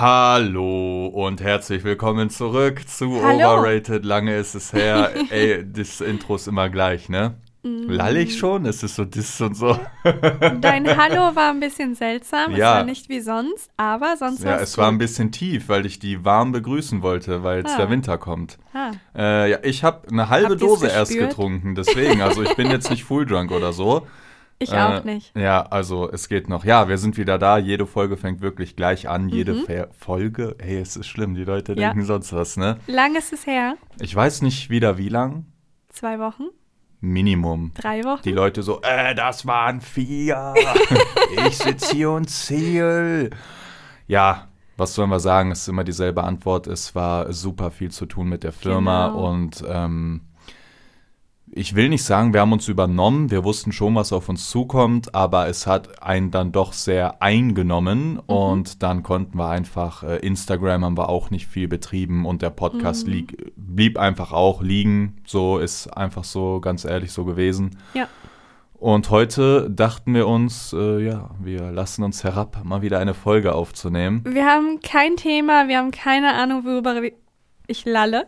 Hallo und herzlich willkommen zurück zu Hallo. Overrated. Lange ist es her. Ey, das Intro ist immer gleich, ne? Mm. Lall ich schon? Es ist so Diss und so. Dein Hallo war ein bisschen seltsam. Es Ja. war nicht wie sonst, aber sonst Ja, es war ein bisschen tief, weil ich die warm begrüßen wollte, weil jetzt Ah. der Winter kommt. Ah, Äh, ja, ich habe eine halbe Habt Dose erst getrunken, deswegen. Also ich bin jetzt nicht full drunk oder so. Ich Äh, auch nicht. Ja, also es geht noch. Ja, wir sind wieder da. Jede Folge fängt wirklich gleich an. Jede Mhm. Folge. Ey, es ist schlimm. Die Leute Ja. denken sonst was, ne? Lang ist es her. Ich weiß nicht wieder wie lang. Zwei Wochen? Minimum. Drei Wochen? Die Leute so, äh, das waren vier. ich sitze hier und zähl. Ja, was sollen wir sagen? Es ist immer dieselbe Antwort. Es war super viel zu tun mit der Firma Genau. und ähm, ich will nicht sagen, wir haben uns übernommen. Wir wussten schon, was auf uns zukommt, aber es hat einen dann doch sehr eingenommen und dann konnten wir einfach, äh, Instagram haben wir auch nicht viel betrieben und der Podcast lieg, blieb einfach auch liegen. So ist einfach so, ganz ehrlich, so gewesen. Ja. Und heute dachten wir uns, äh, ja, wir lassen uns herab, mal wieder eine Folge aufzunehmen. Wir haben kein Thema, wir haben keine Ahnung, worüber wir. Ich lalle.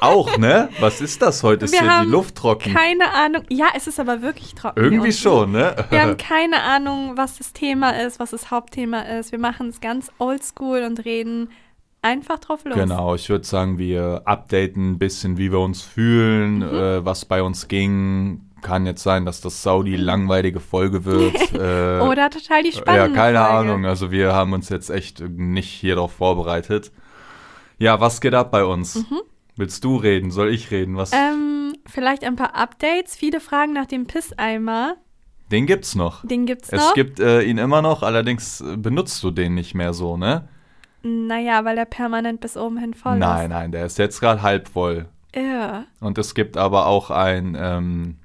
Auch, ne? Was ist das heute? Ist Wir hier die Luft trocken? Keine Ahnung. Ja, es ist aber wirklich trocken. Irgendwie schon, ne? Wir haben keine Ahnung, was das Thema ist, was das Hauptthema ist. Wir machen es ganz oldschool und reden einfach drauf los. Genau, ich würde sagen, wir updaten ein bisschen, wie wir uns fühlen, Mhm. äh, was bei uns ging. Kann jetzt sein, dass das Saudi langweilige Folge wird. äh, Oder total die Ja, spannende keine Folge. Ahnung. Also wir haben uns jetzt echt nicht hier drauf vorbereitet. Ja, was geht ab bei uns? Mhm. Willst du reden? Soll ich reden? Was? Ähm, vielleicht ein paar Updates. Viele fragen nach dem Pisseimer. Den gibt's noch. Den gibt's Es noch. gibt äh, ihn immer noch, allerdings äh, benutzt du den nicht mehr so, ne? naja, weil der permanent bis oben hin voll nein, nein, der ist jetzt gerade halb voll. ist. Ja. Und es gibt aber auch ein, ähm,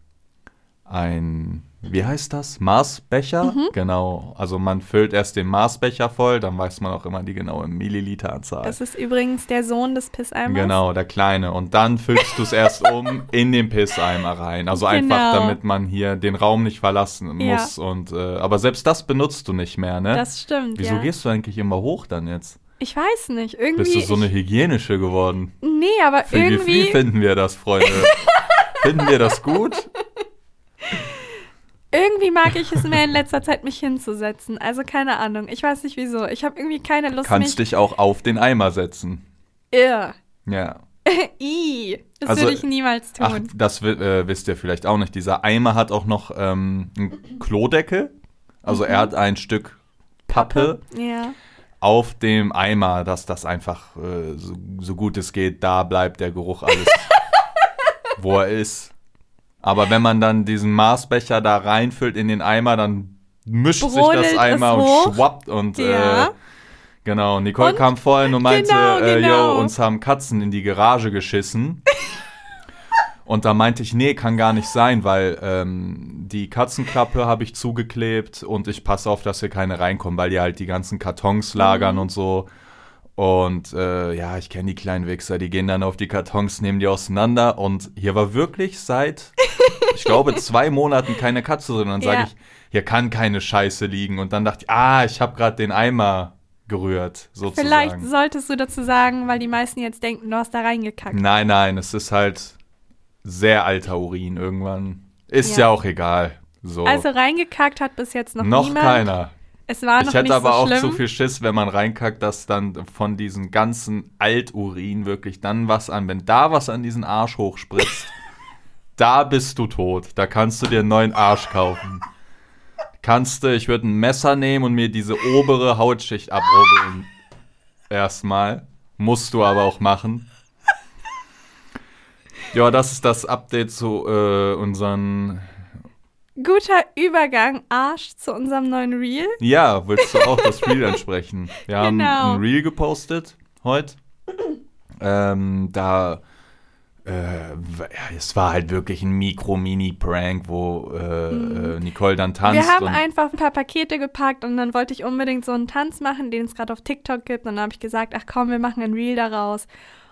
ein, wie heißt das? Maßbecher? Mhm. Genau. Also man füllt erst den Maßbecher voll, dann weiß man auch immer die genaue Milliliteranzahl. Das ist übrigens der Sohn des Pisseimers. Genau, der kleine. Und dann füllst du es erst um in den Pisseimer rein. Also einfach, Genau. damit man hier den Raum nicht verlassen Ja. muss. Und, äh, aber selbst das benutzt du nicht mehr, ne? Das stimmt, Wieso ja. gehst du eigentlich immer hoch dann jetzt? Ich weiß nicht. Irgendwie. Bist du so eine hygienische geworden? nee, aber Wie, wie irgendwie. finden wir das, Freunde? finden wir das gut? Irgendwie mag ich es mehr in letzter Zeit, mich hinzusetzen. Also keine Ahnung. Ich weiß nicht wieso. Ich habe irgendwie keine Lust, Kannst dich auch auf den Eimer setzen. Irr. Ja. I. Das Also, würde ich niemals tun. Ach, das äh, wisst ihr vielleicht auch nicht. Dieser Eimer hat auch noch ähm, einen Klodeckel. Also er hat ein Stück Pappe. Ja. auf dem Eimer, dass das einfach äh, so, so gut es geht, da bleibt der Geruch alles, wo er ist. Aber wenn man dann diesen Maßbecher da reinfüllt in den Eimer, dann mischt Brodelt sich das Eimer und schwappt und Ja. äh, genau. Nicole Und- kam vorhin und meinte, Genau, äh, genau. yo, uns haben Katzen in die Garage geschissen. Und da meinte ich, nee, kann gar nicht sein, weil ähm, die Katzenklappe habe ich zugeklebt und ich passe auf, dass hier keine reinkommen, weil die halt die ganzen Kartons lagern Mhm. und so. Und äh, ja, ich kenne die kleinen Wichser, die gehen dann auf die Kartons, nehmen die auseinander und hier war wirklich seit, ich glaube, zwei Monaten keine Katze drin. Und dann sage Ja. ich, hier kann keine Scheiße liegen. Und dann dachte ich, ah, ich habe gerade den Eimer gerührt, sozusagen. Vielleicht solltest du dazu sagen, weil die meisten jetzt denken, du hast da reingekackt. Nein, nein, es ist halt sehr alter Urin irgendwann. Ist ja, Ja. auch egal. So. Also reingekackt hat bis jetzt noch, noch niemand. keiner. Es war noch Ich hätte aber so auch schlimm. zu viel Schiss, wenn man reinkackt, dass dann von diesem ganzen Alturin wirklich dann was an, wenn da was an diesen Arsch hochspritzt, da bist du tot. Da kannst du dir einen neuen Arsch kaufen. Kannst du, ich würde ein Messer nehmen und mir diese obere Hautschicht abrubbeln. Erstmal. Musst du aber auch machen. Ja, das ist das Update zu äh, unseren. Guter Übergang, Arsch, zu unserem neuen Reel. Ja, willst du auch das Reel ansprechen? Wir haben Genau. ein Reel gepostet heute. Ähm, da. Äh, es war halt wirklich ein Mikro-Mini-Prank, wo äh, äh, Nicole dann tanzt. Mhm. Wir haben einfach ein paar Pakete gepackt und dann wollte ich unbedingt so einen Tanz machen, den es gerade auf TikTok gibt. Und dann habe ich gesagt, ach komm, wir machen ein Reel daraus.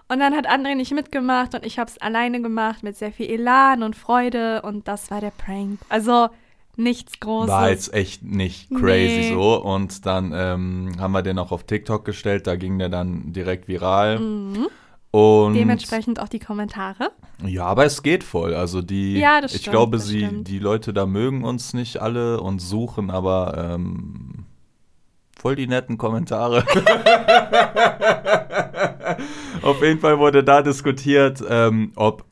Und dann hat André nicht mitgemacht und ich habe es alleine gemacht mit sehr viel Elan und Freude und das war der Prank. Also nichts Großes. War jetzt echt nicht crazy Nee. so. Und dann ähm, haben wir den auch auf TikTok gestellt, da ging der dann direkt viral. Mhm. Und Dementsprechend auch die Kommentare. ja, aber es geht voll. Also die, Ja, das ich stimmt, glaube, sie, stimmt. die Leute da mögen uns nicht alle und suchen aber ähm, voll die netten Kommentare. Auf jeden Fall wurde da diskutiert, ähm, ob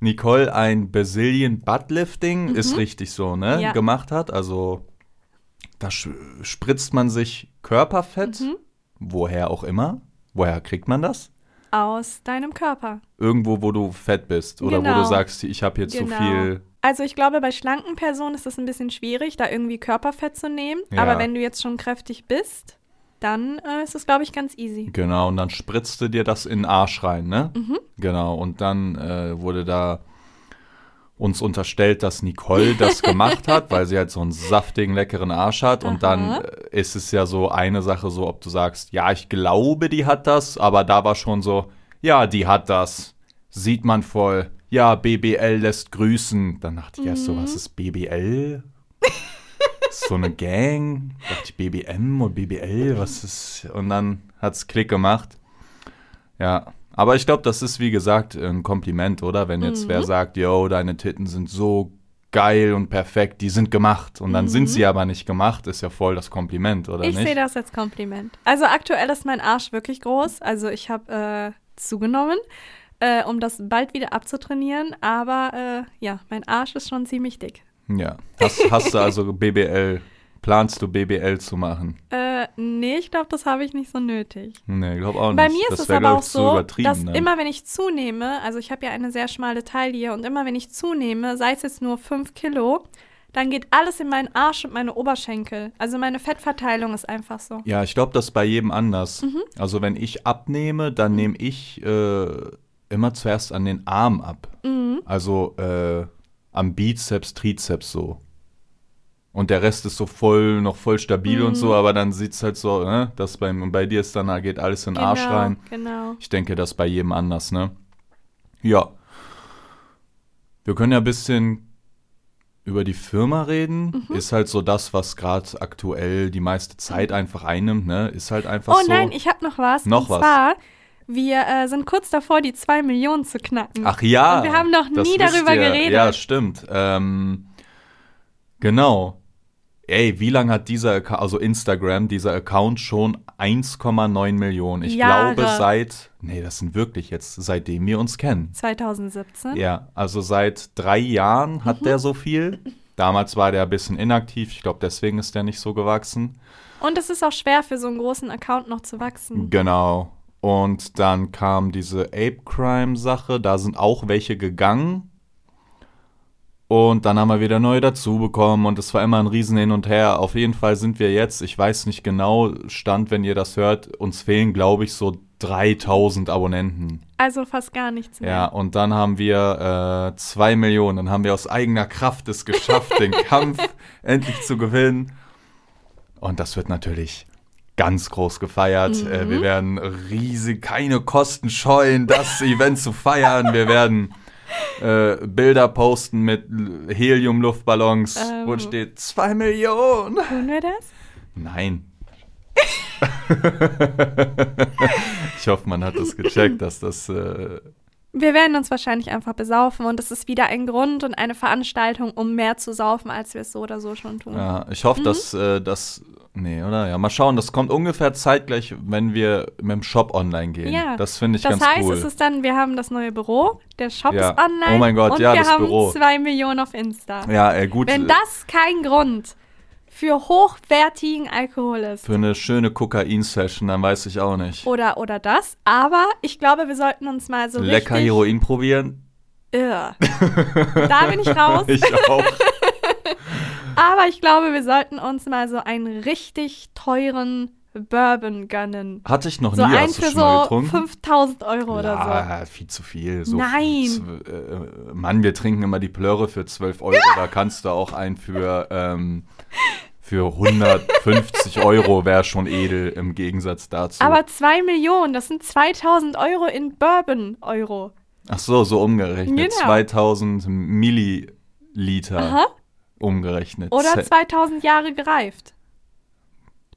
Nicole ein Brazilian Buttlifting, ist richtig so, ne, Mhm. Ja. gemacht hat. Also da spritzt man sich Körperfett, Mhm. woher auch immer. Woher kriegt man das? Aus deinem Körper. Irgendwo, wo du fett bist oder wo Genau. du sagst, ich habe jetzt Genau. zu viel. Also ich glaube, bei schlanken Personen ist es ein bisschen schwierig, da irgendwie Körperfett zu nehmen. Ja. Aber wenn du jetzt schon kräftig bist, dann äh, ist es, glaube ich, ganz easy. Genau, und dann spritzte dir das in den Arsch rein, ne? Mhm. Genau, und dann äh, wurde da uns unterstellt, dass Nicole das gemacht hat, weil sie halt so einen saftigen, leckeren Arsch hat. Und dann Aha. äh, ist es ja so eine Sache, so ob du sagst, ja, ich glaube, die hat das, aber da war schon so, ja, die hat das. Sieht man voll. Ja, BBL lässt grüßen. Dann dachte ich erst so, Mhm. was ist BBL? So eine Gang. Dachte ich BBM und BBL, was ist. Und dann hat's Klick gemacht. Ja. Aber ich glaube, das ist wie gesagt ein Kompliment, oder? Wenn jetzt Mhm. wer sagt, yo, deine Titten sind so geil und perfekt, die sind gemacht. Und dann sind sie aber nicht gemacht, ist ja voll das Kompliment, oder Mhm. ich nicht? sehe das als Kompliment. Also aktuell ist mein Arsch wirklich groß. Also ich habe äh, zugenommen, äh, um das bald wieder abzutrainieren. Aber äh, ja, mein Arsch ist schon ziemlich dick. Ja. Hast, hast du also BBL, planst du BBL zu machen? Äh, nee, ich glaube, das habe ich nicht so nötig. Nee, glaube auch nicht. Bei mir das ist es aber auch ich, so, dass ne? immer wenn ich zunehme, also ich habe ja eine sehr schmale Taille und immer wenn ich zunehme, sei es jetzt nur 5 Kilo, dann geht alles in meinen Arsch und meine Oberschenkel. Also meine Fettverteilung ist einfach so. Ja, ich glaube, das ist bei jedem anders. Mhm. Also wenn ich abnehme, dann nehme ich äh, immer zuerst an den Arm ab. Mhm. Also äh, am Bizeps, Trizeps so. Und der Rest ist so voll, noch voll stabil und Mhm. so, aber dann sieht es halt so, ne, dass beim, und bei dir ist dann, da geht alles in den Arsch genau, rein. Genau. Ich denke, das bei jedem anders, ne? Ja. Wir können ja ein bisschen über die Firma reden. Mhm. Ist halt so das, was gerade aktuell die meiste Zeit einfach einnimmt, ne? Ist halt einfach Oh so. nein, ich habe noch was. Noch und was. zwar, wir äh, sind kurz davor, die 2 Millionen zu knacken. Ach ja. Und wir haben noch nie darüber ihr. geredet. Ja, stimmt. Ähm, genau. Ey, wie lange hat dieser Account, also Instagram, dieser Account schon 1,9 Millionen? Ich Jahre. glaube seit, nee, das sind wirklich jetzt, seitdem wir uns kennen. 2017. Ja, also seit drei Jahren hat Mhm. der so viel. Damals war der ein bisschen inaktiv. Ich glaube, deswegen ist der nicht so gewachsen. Und es ist auch schwer für so einen großen Account noch zu wachsen. Genau. Und dann kam diese Ape Crime Sache. Da sind auch welche gegangen. Und dann haben wir wieder neue dazu bekommen und es war immer ein Riesen hin und her. Auf jeden Fall sind wir jetzt, ich weiß nicht genau, Stand, wenn ihr das hört, uns fehlen, glaube ich, so 3000 Abonnenten. Also fast gar nichts mehr. Ja, und dann haben wir äh, zwei Millionen. Dann haben wir aus eigener Kraft es geschafft, den Kampf endlich zu gewinnen. Und das wird natürlich ganz groß gefeiert. Äh, wir werden riesig, keine Kosten scheuen, das Event zu feiern. Wir werden äh, Bilder posten mit Helium-Luftballons, wo Ähm. steht zwei Millionen. Tun wir das? Nein. ich hoffe, man hat das gecheckt, dass das äh, Wir werden uns wahrscheinlich einfach besaufen und es ist wieder ein Grund und eine Veranstaltung, um mehr zu saufen, als wir es so oder so schon tun. Ja, ich hoffe, dass äh, das. Nee, oder? Ja, mal schauen. Das kommt ungefähr zeitgleich, wenn wir mit dem Shop online gehen. Ja. Das finde ich das ganz heißt, cool. es ist dann, wir haben das neue Büro, der Shop Ja. ist online Oh mein Gott, und ja, wir das haben Büro. zwei Millionen auf Insta. ja, ey, gut. Wenn äh, das kein Grund für hochwertigen Alkohol ist. Für eine schöne Kokain-Session, dann weiß ich auch nicht. Oder, oder das. Aber ich glaube, wir sollten uns mal so Lecker richtig... Heroin probieren? Irr. da bin ich raus. ich auch. Aber ich glaube, wir sollten uns mal so einen richtig teuren Bourbon gönnen. Hatte ich noch So nie. einen Hast für so getrunken? 5000 Euro oder so. ja, viel zu viel. So Nein. zw- Äh, Mann, wir trinken immer die Plörre für 12 Euro. Da kannst du auch einen für, ähm, für 150 Euro wäre schon edel im Gegensatz dazu. Aber 2 Millionen, das sind 2000 Euro in Bourbon-Euro. Ach so, so umgerechnet. Genau. 2000 Milliliter. Aha. umgerechnet. Oder Ze- 2000 Jahre gereift.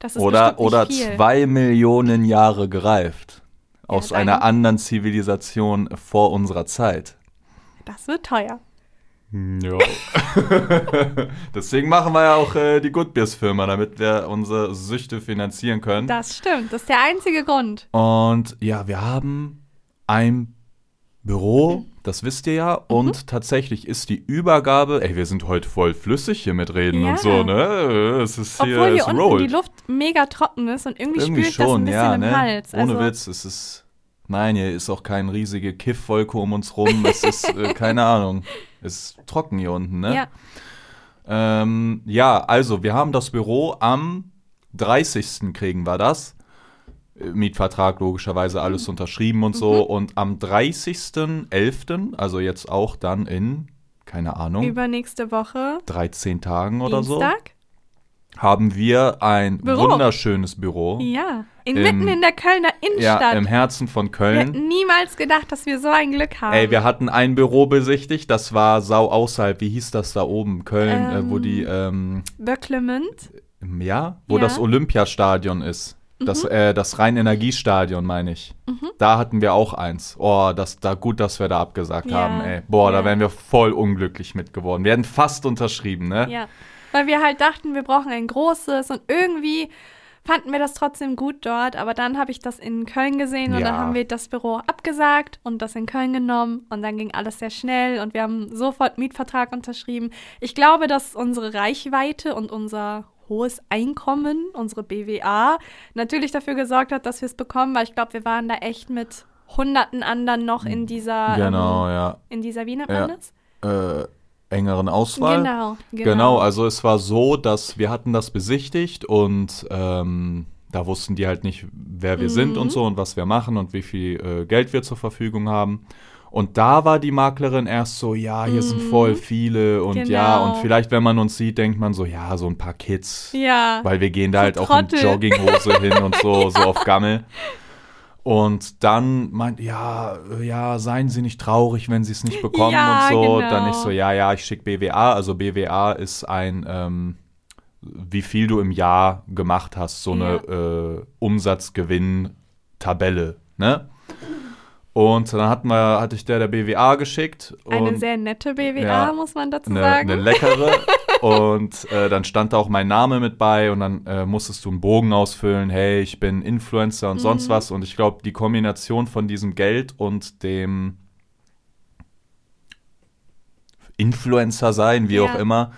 Das ist oder oder viel. zwei Millionen Jahre gereift. Aus dann- einer anderen Zivilisation vor unserer Zeit. Das wird teuer. Ja. Deswegen machen wir ja auch äh, die Good Beers Firma, damit wir unsere Süchte finanzieren können. Das stimmt. Das ist der einzige Grund. Und ja, wir haben ein Büro, das wisst ihr ja. Und tatsächlich ist die Übergabe, ey, wir sind heute voll flüssig hier mit Reden Ja. und so, ne? Es ist hier, Obwohl hier es unten rollt. die Luft mega trocken ist und irgendwie, Irgendwie spüre ich das ein schon, bisschen ja, im ne? Hals. Ohne Also, Witz, es ist. Nein, hier ist auch keine riesige Kiffwolke um uns rum. Es ist, äh, keine Ahnung. Ist trocken hier unten, ne? Ja, Ähm, ja, also wir haben das Büro am 30. kriegen wir das. Äh, Mietvertrag logischerweise alles unterschrieben und so. Und am 30.11., also jetzt auch dann in, keine Ahnung, übernächste Woche. 13 Tagen oder Dienstag. so, haben wir ein Büro. wunderschönes Büro. Ja. In, Im- mitten in der Kölner Ja, Innenstadt. im Herzen von wir Köln. hätten niemals gedacht, dass wir so ein Glück haben. Ey, wir hatten ein Büro besichtigt, das war sau außerhalb. Wie hieß das da oben? Köln, äh, wo Ähm, die, ähm, Böcklemünd. ja, wo Ja. das Olympiastadion ist. Das, Mhm. äh, das Rhein-Energiestadion, meine ich. Da hatten wir auch eins. Oh, das, da gut, dass wir da abgesagt Ja. haben, ey. Boah, Ja. da wären wir voll unglücklich mit geworden. Wir hätten fast unterschrieben, ne? Ja. Weil wir halt dachten, wir brauchen ein großes und irgendwie fanden wir das trotzdem gut dort. Aber dann habe ich das in Köln gesehen und Ja. dann haben wir das Büro abgesagt und das in Köln genommen und dann ging alles sehr schnell und wir haben sofort Mietvertrag unterschrieben. Ich glaube, dass unsere Reichweite und unser hohes Einkommen, unsere BWA, natürlich dafür gesorgt hat, dass wir es bekommen, weil ich glaube, wir waren da echt mit hunderten anderen noch in dieser, Genau, ähm, ja. in dieser, wie nennt Ja. Äh, engeren Auswahl. Genau, Genau. also es war so, dass wir hatten das besichtigt und ähm, da wussten die halt nicht, wer wir sind Mhm. und so und was wir machen und wie viel äh, Geld wir zur Verfügung haben. Und da war die Maklerin erst so, ja, hier sind voll viele und ja, Mhm. Genau. und vielleicht, wenn man uns sieht, denkt man so, ja, so ein paar Kids. Ja. Weil wir gehen da So halt auch Trottel. in Jogginghose hin und so, so auf Gammel. Und dann meint, ja, ja, seien Sie nicht traurig, wenn Sie es nicht bekommen Ja, und so. genau. Dann ich so, ja, ja, ich schicke BWA. Also BWA ist ein, ähm, wie viel du im Jahr gemacht hast, so eine äh, Umsatzgewinn-Tabelle, ne? Und dann hatten wir, hatte ich der der BWA geschickt. Eine sehr nette BWA, Ja, muss man dazu eine, sagen. eine leckere. und äh, dann stand da auch mein Name mit bei und dann äh, musstest du einen Bogen ausfüllen. Hey, ich bin Influencer und Mhm. sonst was. Und ich glaube, die Kombination von diesem Geld und dem Influencer sein, wie Ja. auch immer.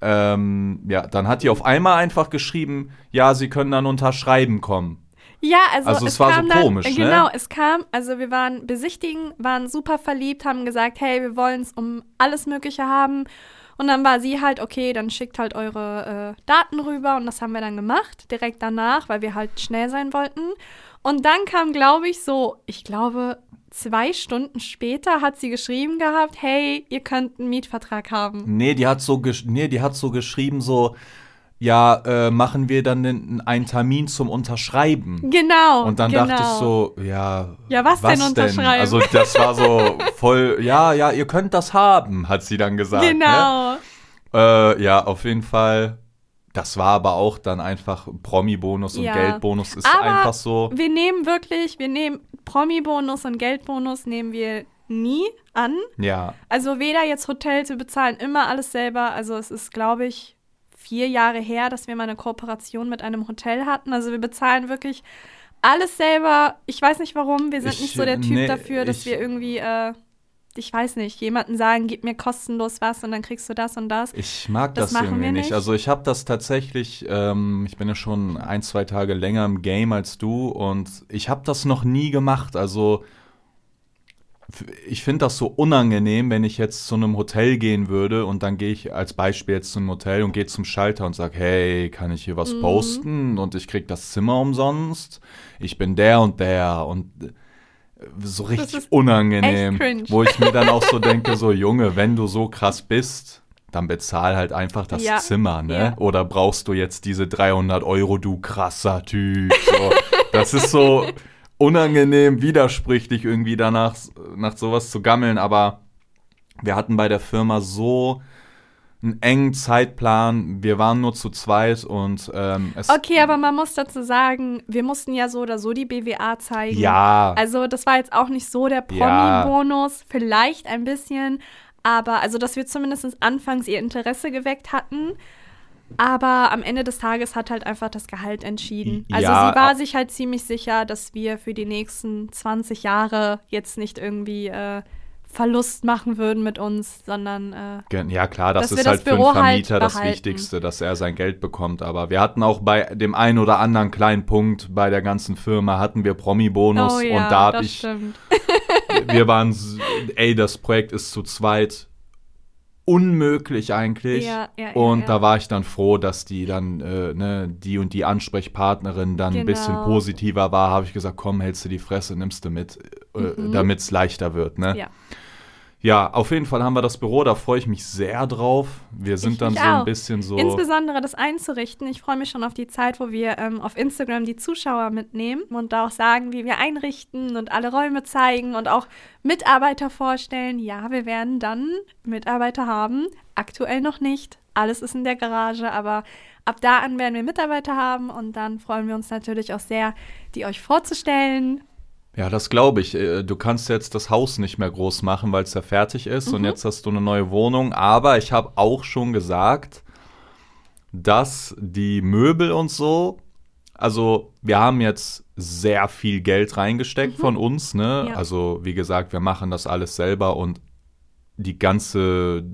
Ähm, ja, dann hat die auf einmal einfach geschrieben, ja, sie können dann unterschreiben kommen. Ja, also, Also es, es war so kam dann, komisch, äh, ne? Genau, es kam, also wir waren besichtigen, waren super verliebt, haben gesagt, hey, wir wollen es um alles Mögliche haben. Und dann war sie halt, okay, dann schickt halt eure äh, Daten rüber und das haben wir dann gemacht, direkt danach, weil wir halt schnell sein wollten. Und dann kam, glaube ich, so, ich glaube, zwei Stunden später hat sie geschrieben gehabt, hey, ihr könnt einen Mietvertrag haben. Nee, die hat so, gesch nee, die hat so geschrieben, so, ja, äh, machen wir dann einen Termin zum Unterschreiben. Genau. Und dann genau. dachte ich so, ja. Ja, was denn unterschreiben? Also das war so voll, ja, ja, ihr könnt das haben, hat sie dann gesagt. Ne? Genau. Äh, ja, auf jeden Fall. Das war aber auch dann einfach Promi-Bonus und Ja. Geldbonus ist Aber einfach so. Wir nehmen wirklich, wir nehmen Promi-Bonus und Geldbonus nehmen wir nie an. Ja, Also weder jetzt Hotels, wir bezahlen immer alles selber. Also es ist, glaube ich, vier Jahre her, dass wir mal eine Kooperation mit einem Hotel hatten. Also wir bezahlen wirklich alles selber. Ich weiß nicht warum. Wir sind Ich- nicht so der Typ nee, dafür, dass ich- wir irgendwie, äh, ich weiß nicht, jemanden sagen, gib mir kostenlos was und dann kriegst du das und das. ich mag Das das, irgendwie nicht. nicht. Also ich habe das tatsächlich, ähm, ich bin ja schon ein, zwei Tage länger im Game als du und ich habe das noch nie gemacht. Also ich finde das so unangenehm, wenn ich jetzt zu einem Hotel gehen würde und dann gehe ich als Beispiel jetzt zu einem Hotel und gehe zum Schalter und sage, hey, kann ich hier was Mhm. posten und ich krieg das Zimmer umsonst. Ich bin der und der und äh, so richtig unangenehm, wo ich mir dann auch so denke, so Junge, wenn du so krass bist, dann bezahl halt einfach das Ja. Zimmer, ne? Ja. Oder brauchst du jetzt diese 300 Euro, du krasser Typ? So. das ist so unangenehm, widersprüchlich irgendwie danach, nach sowas zu gammeln, aber wir hatten bei der Firma so einen engen Zeitplan. Wir waren nur zu zweit und ähm, es. Okay, aber man muss dazu sagen, wir mussten ja so oder so die BWA zeigen. Ja. Also das war jetzt auch nicht so der Promi-Bonus, vielleicht ein bisschen, aber also, dass wir zumindest anfangs ihr Interesse geweckt hatten. Aber am Ende des Tages hat halt einfach das Gehalt entschieden. Also Ja, sie war sich halt ziemlich sicher, dass wir für die nächsten 20 Jahre jetzt nicht irgendwie äh, Verlust machen würden mit uns, sondern äh, Ja, klar, das ist das halt für einen Büro halt Vermieter das. Wichtigste, dass er sein Geld bekommt. Aber wir hatten auch bei dem einen oder anderen kleinen Punkt bei der ganzen Firma hatten wir Promi-Bonus oh ja, und da hab das ich, stimmt. wir waren, ey, das Projekt ist zu zweit unmöglich eigentlich. Ja, ja, und ja. da war ich dann froh, dass die dann, äh, ne, die und die Ansprechpartnerin dann ein bisschen Genau. positiver war, habe ich gesagt, komm, hältst du die Fresse, nimmst du mit, äh, Mhm. damit es leichter wird, ne? Ja. Ja, auf jeden Fall haben wir das Büro, da freue ich mich sehr drauf. Wir sind Ich dann so ein auch. bisschen so. Insbesondere das einzurichten. Ich freue mich schon auf die Zeit, wo wir ähm, auf Instagram die Zuschauer mitnehmen und da auch sagen, wie wir einrichten und alle Räume zeigen und auch Mitarbeiter vorstellen. Ja, wir werden dann Mitarbeiter haben. Aktuell noch nicht. Alles ist in der Garage, aber ab da an werden wir Mitarbeiter haben und dann freuen wir uns natürlich auch sehr, die euch vorzustellen. Ja, das glaube ich. Äh, Du kannst jetzt das Haus nicht mehr groß machen, weil es ja fertig ist Mhm. und jetzt hast du eine neue Wohnung. Aber ich habe auch schon gesagt, dass die Möbel und so, also wir haben jetzt sehr viel Geld reingesteckt von uns, ne? Mhm. Ja. Also wie gesagt, wir machen das alles selber und die ganze,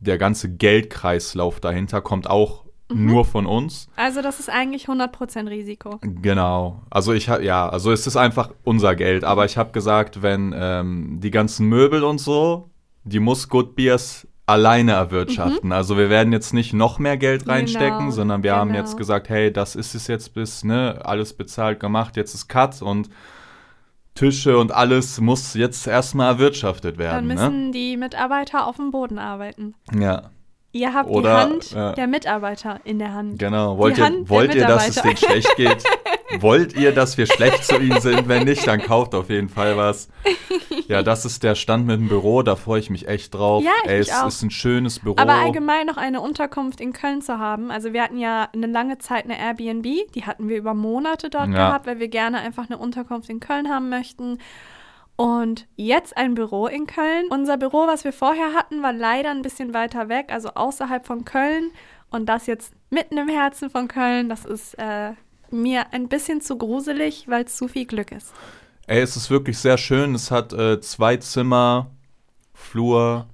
der ganze Geldkreislauf dahinter kommt auch Mhm. nur von uns. Also das ist eigentlich 100% Risiko. Genau. Also ich habe ja, also es ist einfach unser Geld. Aber ich habe gesagt, wenn ähm, die ganzen Möbel und so, die muss Good Beers alleine erwirtschaften. Also wir werden jetzt nicht noch mehr Geld reinstecken, Genau, sondern wir haben genau. jetzt gesagt, hey, das ist es jetzt bis, ne, alles bezahlt gemacht, jetzt ist Cut und Tische und alles muss jetzt erstmal erwirtschaftet Dann werden. müssen die Mitarbeiter auf dem Boden arbeiten. ne? Ja, Ihr habt Oder, die Hand ja. der Mitarbeiter in der Hand. genau. Wollt Die ihr, Hand wollt ihr, dass es denen schlecht geht? Wollt ihr, dass wir schlecht zu ihnen sind? Wenn nicht, dann kauft auf jeden Fall was. Ja, das ist der Stand mit dem Büro, da freue ich mich echt drauf. Ja, ich Ey, es auch. ist ein schönes Büro. Aber allgemein noch eine Unterkunft in Köln zu haben. Also wir hatten ja eine lange Zeit eine Airbnb, die hatten wir über Monate dort Ja. gehabt, weil wir gerne einfach eine Unterkunft in Köln haben möchten. Und jetzt ein Büro in Köln. Unser Büro, was wir vorher hatten, war leider ein bisschen weiter weg, also außerhalb von Köln. Und das jetzt mitten im Herzen von Köln, das ist äh, mir ein bisschen zu gruselig, weil es zu viel Glück ist. Ey, es ist wirklich sehr schön. Es hat äh, zwei Zimmer, Flur,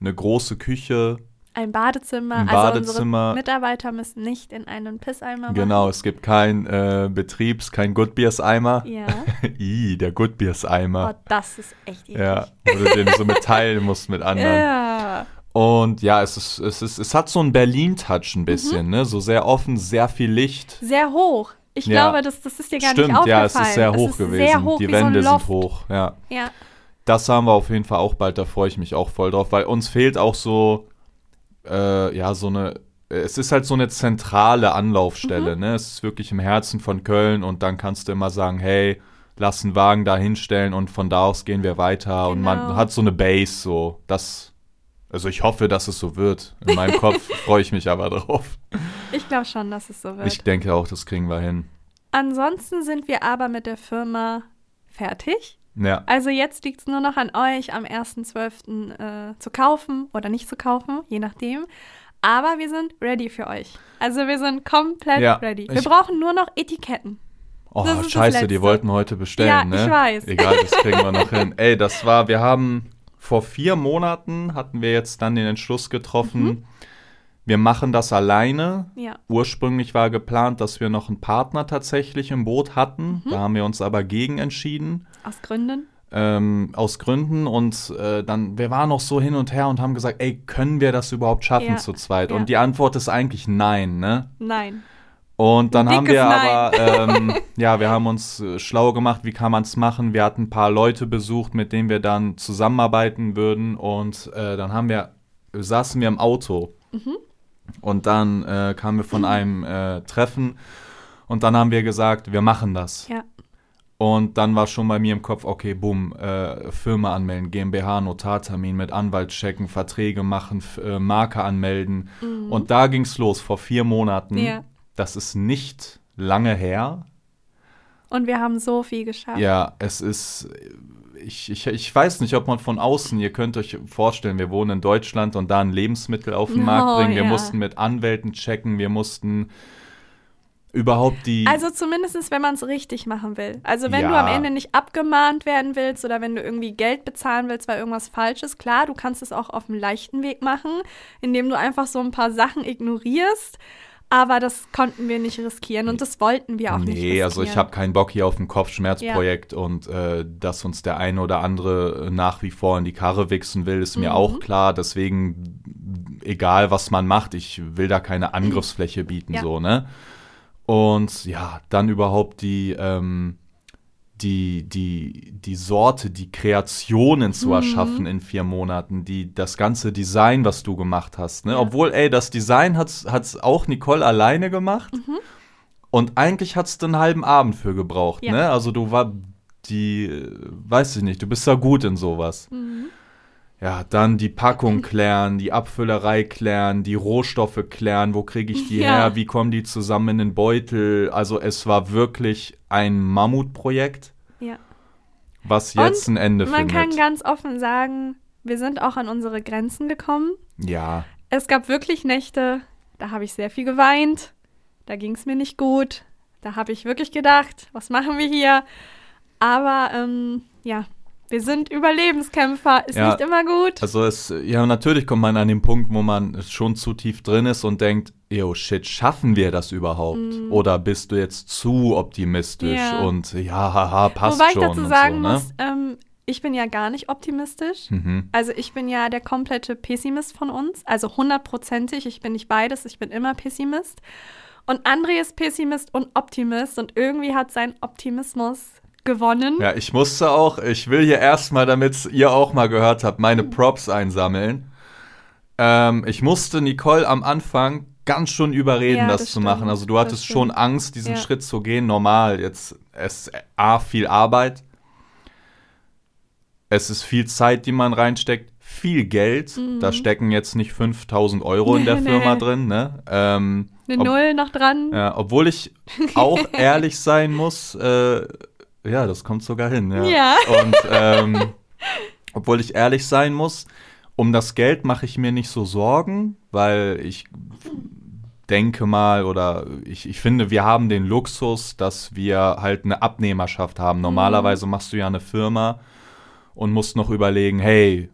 eine große Küche. Ein Badezimmer. Ein Also Badezimmer. unsere Mitarbeiter müssen nicht in einen Pisseimer machen. Genau, es gibt kein äh, Betriebs-, kein Good Beers-Eimer. Ja. Ih, der Good Oh, Beers-Eimer. das ist echt eklig. ja, wo du den so mitteilen musst mit anderen. Ja. Und ja, es ist, es ist, es hat so einen Berlin-Touch ein bisschen, Mhm. ne? So sehr offen, sehr viel Licht. Sehr hoch. Ich Ja. glaube, das, das ist dir gar Stimmt, nicht aufgefallen. ja, es ist sehr hoch gewesen. Sehr hoch Die Wände so sind hoch, ja. Ja. Das haben wir auf jeden Fall auch bald, da freue ich mich auch voll drauf, weil uns fehlt auch so, äh, ja, so eine, es ist halt so eine zentrale Anlaufstelle, Mhm. ne? Es ist wirklich im Herzen von Köln und dann kannst du immer sagen, hey, lass einen Wagen da hinstellen und von da aus gehen wir weiter und man Genau. hat so eine Base, so, das, also ich hoffe, dass es so wird. In meinem Kopf freue ich mich aber drauf. Ich glaube schon, dass es so wird. Ich denke auch, das kriegen wir hin. Ansonsten sind wir aber mit der Firma fertig. Ja. Also jetzt liegt es nur noch an euch, am 1.12. Äh, zu kaufen oder nicht zu kaufen, je nachdem. Aber wir sind ready für euch. Also wir sind komplett Ja, ready. Wir brauchen nur noch Etiketten. Oh, scheiße, die wollten heute bestellen, Ja, ne? ich weiß. Egal, das kriegen wir noch hin. Ey, das war, wir haben vor vier Monaten hatten wir jetzt dann den Entschluss getroffen, Mhm. wir machen das alleine. Ja. Ursprünglich war geplant, dass wir noch einen Partner tatsächlich im Boot hatten. Mhm. Da haben wir uns aber gegen entschieden. Aus Gründen. Ähm, aus Gründen und äh, dann, wir waren noch so hin und her und haben gesagt, ey, können wir das überhaupt schaffen Ja, zu zweit? ja. Und die Antwort ist eigentlich nein, ne? Nein. Und dann haben wir Nein. aber, ähm, ja, wir haben uns äh, schlau gemacht, wie kann man es machen. Wir hatten ein paar Leute besucht, mit denen wir dann zusammenarbeiten würden. Und äh, dann haben wir, saßen wir im Auto. Mhm. Und dann äh, kamen wir von einem äh, Treffen. Und dann haben wir gesagt, wir machen das. Ja. Und dann war schon bei mir im Kopf, okay, bumm, äh, Firma anmelden, GmbH, Notartermin mit Anwalt checken, Verträge machen, äh, Marke anmelden. Und da ging's los, vor vier Monaten. Ja. Das ist nicht lange her. Und wir haben so viel geschafft. Ja, es ist, ich, ich, ich weiß nicht, ob man von außen, ihr könnt euch vorstellen, wir wohnen in Deutschland und da ein Lebensmittel auf den Markt Oh, bringen. Wir ja. mussten mit Anwälten checken, wir mussten überhaupt die. Also zumindest, wenn man es richtig machen will. Also wenn du Ja. am Ende nicht abgemahnt werden willst oder wenn du irgendwie Geld bezahlen willst, weil irgendwas falsch ist, klar, du kannst es auch auf einem leichten Weg machen, indem du einfach so ein paar Sachen ignorierst. Aber das konnten wir nicht riskieren und das wollten wir auch nicht riskieren. Nee, also ich habe keinen Bock hier auf ein Kopfschmerzprojekt und äh, dass uns der eine oder andere nach wie vor in die Karre wichsen will, ist Mhm. mir auch klar. Deswegen, egal was man macht, ich will da keine Angriffsfläche bieten, Ja. so, ne? Und ja, dann überhaupt die, ähm, die, die, die Sorte, die Kreationen zu erschaffen in vier Monaten, die, das ganze Design, was du gemacht hast. Ne? Ja. Obwohl, ey, das Design hat's, hat's auch Nicole alleine gemacht. Und eigentlich hat's den halben Abend für gebraucht. Ja. Ne? Also du war die, äh, weiß ich nicht, du bist da gut in sowas. Ja, dann die Packung klären, die Abfüllerei klären, die Rohstoffe klären, wo kriege ich die Ja. her, wie kommen die zusammen in den Beutel. Also es war wirklich ein Mammutprojekt, Ja. was jetzt ein Ende Man kann findet. ganz offen sagen, wir sind auch an unsere Grenzen gekommen. Ja, Es gab wirklich Nächte, da habe ich sehr viel geweint. Da ging es mir nicht gut. Da habe ich wirklich gedacht, was machen wir hier? Aber ähm, ja, wir sind Überlebenskämpfer. Ist Ja. nicht immer gut. also es, ja, natürlich kommt man an den Punkt, wo man schon zu tief drin ist und denkt, yo, shit, schaffen wir das überhaupt? Oder bist du jetzt zu optimistisch. Ja. und ja, haha, passt Wobei ich schon dazu und sagen so, ne? muss, ähm, ich bin ja gar nicht optimistisch. Mhm. Also ich bin ja der komplette Pessimist von uns. Also hundertprozentig. Ich bin nicht beides. Ich bin immer Pessimist. Und André ist Pessimist und Optimist. Und irgendwie hat sein Optimismus gewonnen. Ja, ich musste auch, ich will hier erstmal, damit ihr auch mal gehört habt, meine Props einsammeln. Ähm, ich musste Nicole am Anfang ganz schon überreden, Ja, das, das zu machen. Also du hattest schon Angst, diesen Ja. Schritt zu gehen. Normal, jetzt es A, viel Arbeit. Es ist viel Zeit, die man reinsteckt. Viel Geld. Da stecken jetzt nicht 5000 Euro in der Mhm. Nee, Firma drin. Ne? Ähm, Eine Null noch dran. ja, obwohl ich auch ehrlich sein muss, äh, ja, das kommt sogar hin. Ja. Ja. Und ähm, obwohl ich ehrlich sein muss, um das Geld mache ich mir nicht so Sorgen, weil ich denke mal oder ich, ich finde, wir haben den Luxus, dass wir halt eine Abnehmerschaft haben. Normalerweise machst du ja eine Firma und musst noch überlegen, hey,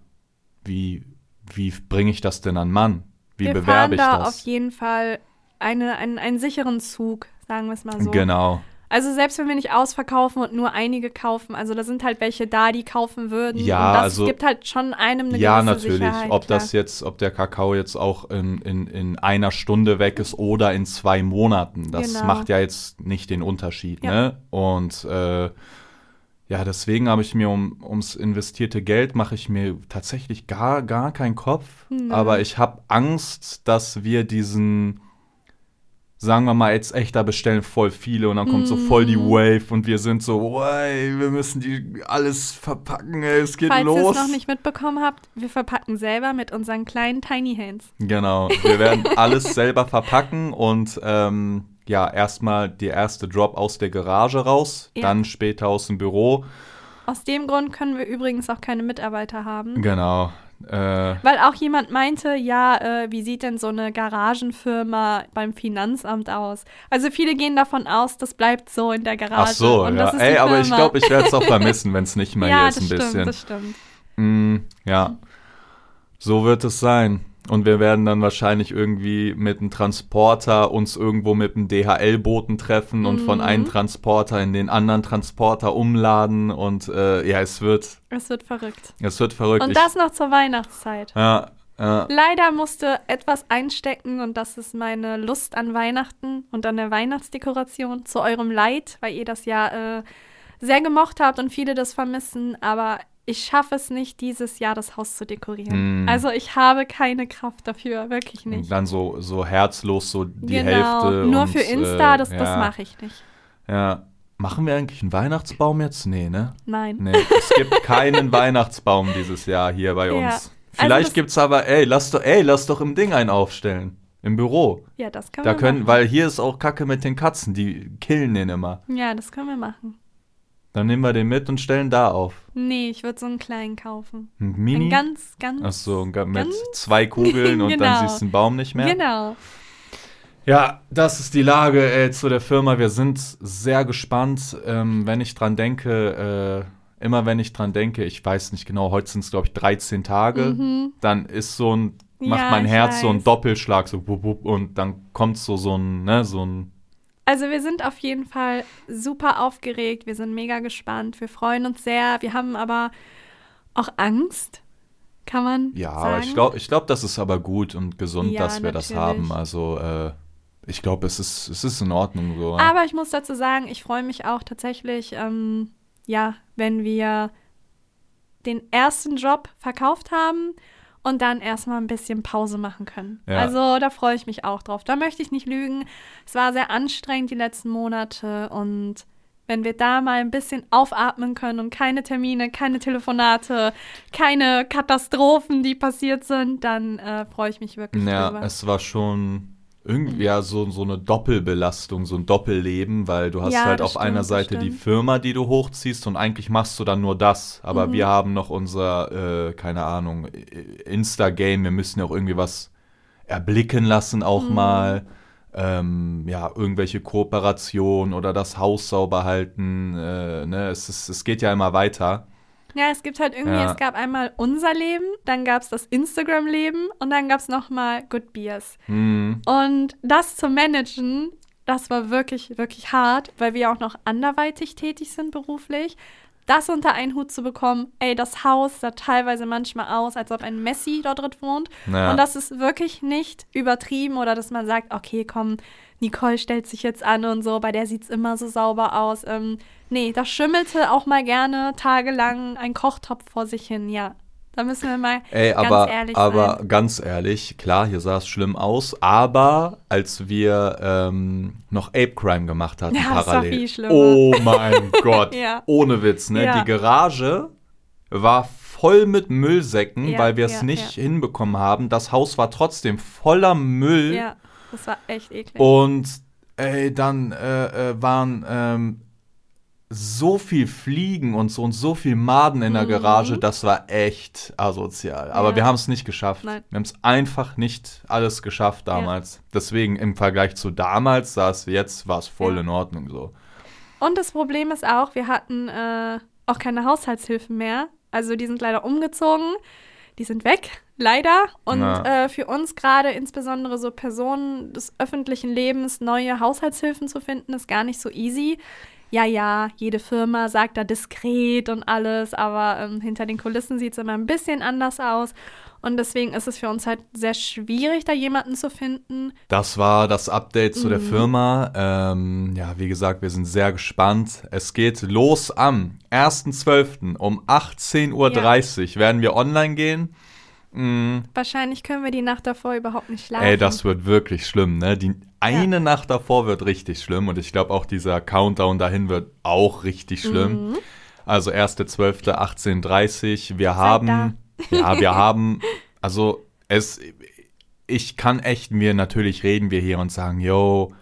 wie, wie bringe ich das denn an Mann? Wie wir bewerbe fahren ich da das? auf jeden Fall eine, einen, einen sicheren Zug, sagen wir es mal so. Genau. Also selbst wenn wir nicht ausverkaufen und nur einige kaufen, also da sind halt welche da, die kaufen würden. Ja, und das also- gibt halt schon einem eine Ja, gewisse natürlich. Sicherheit. ob klar. das jetzt, ob der Kakao jetzt auch in, in, in einer Stunde weg ist oder in zwei Monaten, das Genau. macht ja jetzt nicht den Unterschied. Ja. Ne? Und äh, ja, deswegen habe ich mir um, ums investierte Geld mache ich mir tatsächlich gar, gar keinen Kopf. Nö. Aber ich habe Angst, dass wir diesen sagen wir mal jetzt echt, da bestellen voll viele und dann kommt so voll Mhm. die Wave und wir sind so, ey, wir müssen die alles verpacken, ey, es geht Falls ihr los. es noch nicht mitbekommen habt, wir verpacken selber mit unseren kleinen Tiny Hands. Genau, wir werden alles selber verpacken und ähm, ja, erstmal der erste Drop aus der Garage raus, Ja. dann später aus dem Büro. Aus dem Grund können wir übrigens auch keine Mitarbeiter haben. Genau. Äh, Weil auch jemand meinte, ja, äh, wie sieht denn so eine Garagenfirma beim Finanzamt aus? Also viele gehen davon aus, das bleibt so in der Garage. ach so, und ja. das Ey, aber ich glaube, ich werde es auch vermissen, wenn es nicht mehr ja, hier ist das ein stimmt, bisschen. das stimmt. Mm, ja, so wird es sein. Und wir werden dann wahrscheinlich irgendwie mit einem Transporter uns irgendwo mit einem DHL-Boten treffen und von Mhm. einem Transporter in den anderen Transporter umladen. Und äh, ja, es wird, Es wird verrückt. es wird verrückt. Und Ich- das noch zur Weihnachtszeit. ja, ja. Leider musste etwas einstecken und das ist meine Lust an Weihnachten und an der Weihnachtsdekoration. Zu eurem Leid, weil ihr das ja äh, sehr gemocht habt und viele das vermissen, aber ich schaffe es nicht, dieses Jahr das Haus zu dekorieren. Mm. Also ich habe keine Kraft dafür, wirklich Und nicht. dann so, so herzlos so die genau, Hälfte. nur und, für Insta, äh, das, ja, das mache ich nicht. Ja, Machen wir eigentlich einen Weihnachtsbaum jetzt? Nee, ne? Nein. Nee, es gibt keinen Weihnachtsbaum dieses Jahr hier bei Ja. uns. Also Vielleicht das- gibt's aber, ey, lass doch, ey, lass doch im Ding einen aufstellen. Im Büro. Ja, das können Da wir können, machen. weil hier ist auch Kacke mit den Katzen, die killen den immer. ja, das können wir machen. Dann nehmen wir den mit und stellen da auf. Nee, ich würde so einen kleinen kaufen. Ein Ein Mini. ganz, ganz. Ach so, mit ganz- zwei Kugeln und dann Genau. siehst du den Baum nicht mehr. Genau. Ja, das ist die Lage ey, zu der Firma. Wir sind sehr gespannt. Ähm, wenn ich dran denke, äh, immer wenn ich dran denke, ich weiß nicht genau, heute sind es, glaube ich, 13 Tage, dann ist so ein, macht Mhm. Ja, mein Herz so einen weiß. Doppelschlag, so wupp, wupp, und dann kommt so, so ein, ne, so ein, Also wir sind auf jeden Fall super aufgeregt. Wir sind mega gespannt. Wir freuen uns sehr. Wir haben aber auch Angst. Kann man ja, sagen? aber ich glaube, ich glaub, das ist aber gut und gesund, Ja, dass wir das natürlich. haben. Also, äh, ich glaube, es ist, es ist in Ordnung so. Aber ich muss dazu sagen, ich freue mich auch tatsächlich, ähm, ja, wenn wir den ersten Job verkauft haben und dann erstmal ein bisschen Pause machen können. Ja. Also da freue ich mich auch drauf. Da möchte ich nicht lügen. Es war sehr anstrengend die letzten Monate und wenn wir da mal ein bisschen aufatmen können und keine Termine, keine Telefonate, keine Katastrophen, die passiert sind, dann äh, freue ich mich wirklich Ja, drüber. es war schon irgendwie ja so, so eine Doppelbelastung, so ein Doppelleben, weil du hast Ja, halt auf stimmt, einer Seite die. Firma, die du hochziehst und eigentlich machst du dann nur das. Aber Mhm. wir haben noch unser, äh, keine Ahnung, Insta-Game, wir müssen ja auch irgendwie was erblicken lassen auch Mhm. mal. Ähm, ja, irgendwelche Kooperationen oder das Haus sauber halten. Äh, ne? es, ist, es geht ja immer weiter. Ja, es gibt halt irgendwie, Ja. es gab einmal unser Leben, dann gab es das Instagram-Leben und dann gab es nochmal Good Beers. Hm. Und das zu managen, das war wirklich, wirklich hart, weil wir auch noch anderweitig tätig sind beruflich. Das unter einen Hut zu bekommen, ey, das Haus sah teilweise manchmal aus, als ob ein Messi dort drin wohnt. Ja. Und das ist wirklich nicht übertrieben oder dass man sagt, okay, komm, Nicole stellt sich jetzt an und so, bei der sieht es immer so sauber aus. Ähm, nee, da schimmelte auch mal gerne tagelang ein Kochtopf vor sich hin, ja. Da müssen wir mal Ey, ganz aber, ehrlich aber sein. ganz ehrlich, klar, hier sah es schlimm aus, aber als wir ähm, noch Ape Crime gemacht hatten Ja, das war parallel. viel schlimmer. Oh mein Gott, Ja. ohne Witz, ne? Ja. Die Garage war voll mit Müllsäcken, Ja, weil wir es nicht hinbekommen haben. Das Haus war trotzdem voller Müll Ja, das war echt eklig. und ey, dann äh, äh, waren ähm, so viel Fliegen und so und so viel Maden in der Garage, das war echt asozial. Aber Mhm. Ja. wir haben es nicht geschafft. Nein. Wir haben es einfach nicht alles geschafft damals. Deswegen im Vergleich zu damals sah es jetzt, war es voll Ja. in Ordnung so. Und das Problem ist auch, wir hatten äh, auch keine Haushaltshilfen mehr. Also die sind leider umgezogen. Die sind weg, leider. Und Ja. äh, für uns gerade insbesondere so Personen des öffentlichen Lebens neue Haushaltshilfen zu finden, ist gar nicht so easy. Ja, ja, jede Firma sagt da diskret und alles, aber ähm, hinter den Kulissen sieht es immer ein bisschen anders aus. Und deswegen ist es für uns halt sehr schwierig, da jemanden zu finden. Das war das Update zu der Mhm. Firma. Ähm, ja, wie gesagt, wir sind sehr gespannt. Es geht los am 1.12. um 18.30 Uhr werden wir online gehen. Mm, Wahrscheinlich können wir die Nacht davor überhaupt nicht schlafen. Ey, das wird wirklich schlimm, ne? Die eine Nacht davor wird richtig schlimm und ich glaube auch dieser Countdown dahin wird auch richtig schlimm. Mhm. Also 1.12.18.30 Wir haben, ja, wir haben, also es, ich kann echt mir, natürlich reden wir hier und sagen, yo,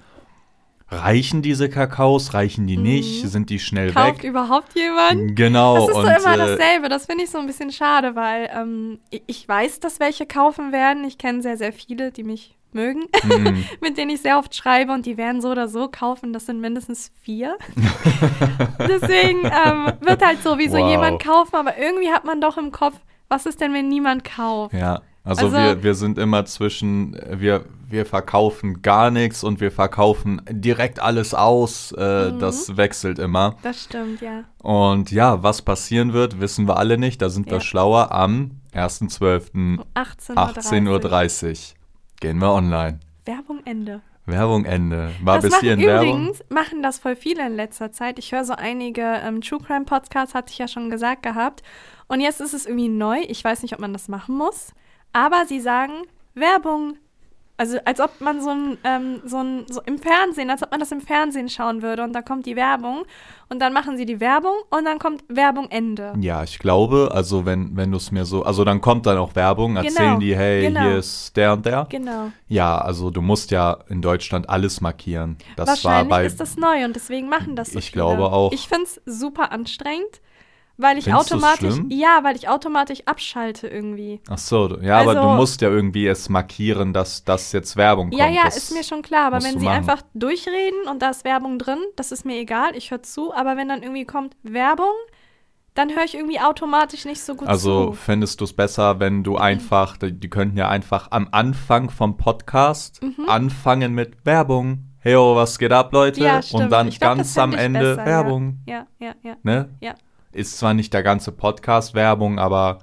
reichen diese Kakaos, reichen die nicht, sind die schnell Mhm. Kauft weg? überhaupt jemand? Genau. Das ist und, so immer äh, dasselbe. Das finde ich so ein bisschen schade, weil ähm, ich weiß, dass welche kaufen werden. Ich kenne sehr, sehr viele, die mich mögen, mm, mit denen ich sehr oft schreibe und die werden so oder so kaufen. Das sind mindestens vier. Deswegen ähm, wird halt sowieso Wow. jemand kaufen, aber irgendwie hat man doch im Kopf, was ist denn, wenn niemand kauft? Ja, also, Also- wir, wir sind immer zwischen, äh, wir, wir verkaufen gar nichts und wir verkaufen direkt alles aus. Äh, Mhm. Das wechselt immer. Das stimmt, ja. Und ja, was passieren wird, wissen wir alle nicht. Da sind wir Ja. schlauer am 1.12. 18.30 18.30 Uhr. Gehen wir online. Werbung Ende. Werbung Ende. War das bis machen hierhin Werbung? übrigens, machen das voll viele in letzter Zeit. Ich höre so einige ähm, True Crime Podcasts, hatte ich ja schon gesagt gehabt. Und jetzt ist es irgendwie neu. Ich weiß nicht, ob man das machen muss. Aber sie sagen Werbung Also als ob man so ein, ähm, so ein, so im Fernsehen, als ob man das im Fernsehen schauen würde und da kommt die Werbung und dann machen sie die Werbung und dann kommt Werbung Ende. Ja, ich glaube, also wenn, wenn du es mir so, also dann kommt dann auch Werbung, erzählen Genau, die, hey, genau. hier ist der und der. Genau. Ja, also du musst ja in Deutschland alles markieren. Das war Wahrscheinlich bei. ist das neu und deswegen machen das so Ich viele. glaube auch. Ich finde es super anstrengend, weil ich Findest automatisch, ja, weil ich automatisch abschalte irgendwie. Ach so, ja, aber du Also- musst ja irgendwie es markieren, dass das jetzt Werbung kommt. Ja, ja, das, ist mir schon klar, aber wenn sie machen. einfach durchreden und da ist Werbung drin, das ist mir egal, ich höre zu, aber wenn dann irgendwie kommt Werbung, dann höre ich irgendwie automatisch nicht so gut Also zu. fändest du es besser, wenn du einfach, die, die könnten ja einfach am Anfang vom Podcast Mhm. anfangen mit Werbung. Hey, oh, was geht ab, Leute? Ja. Und dann glaub, ganz am Ende besser, Werbung. Ja, ja, ja. Ne? Ja. Ist zwar nicht der ganze Podcast Werbung, aber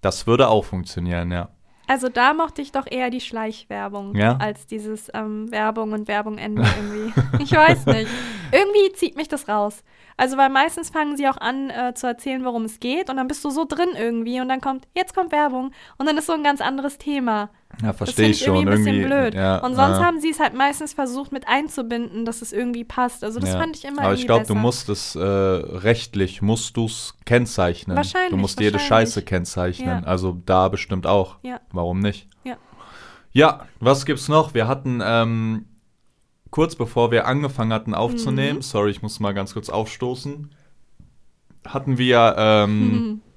das würde auch funktionieren, ja. Also da mochte ich doch eher die Schleichwerbung Ja? als dieses ähm, Werbung und Werbung Ende irgendwie. ich weiß nicht. Irgendwie zieht mich das raus. Also weil meistens fangen sie auch an äh, zu erzählen, worum es geht und dann bist du so drin irgendwie und dann kommt, jetzt kommt Werbung und dann ist so ein ganz anderes Thema. Ja, verstehe ich schon. irgendwie ein bisschen irgendwie, blöd. Ja, und sonst ja. haben sie es halt meistens versucht mit einzubinden, dass es irgendwie passt. Also das Ja. fand ich immer Aber ich glaube, du musst es äh, rechtlich, musst du es kennzeichnen. Wahrscheinlich, Du musst jede wahrscheinlich. Scheiße kennzeichnen. Also da bestimmt auch. Ja. Warum nicht? Ja. Ja, was gibt's noch? Wir hatten ähm, kurz bevor wir angefangen hatten aufzunehmen, Mhm. sorry, ich muss mal ganz kurz aufstoßen, hatten wir ähm, Mhm.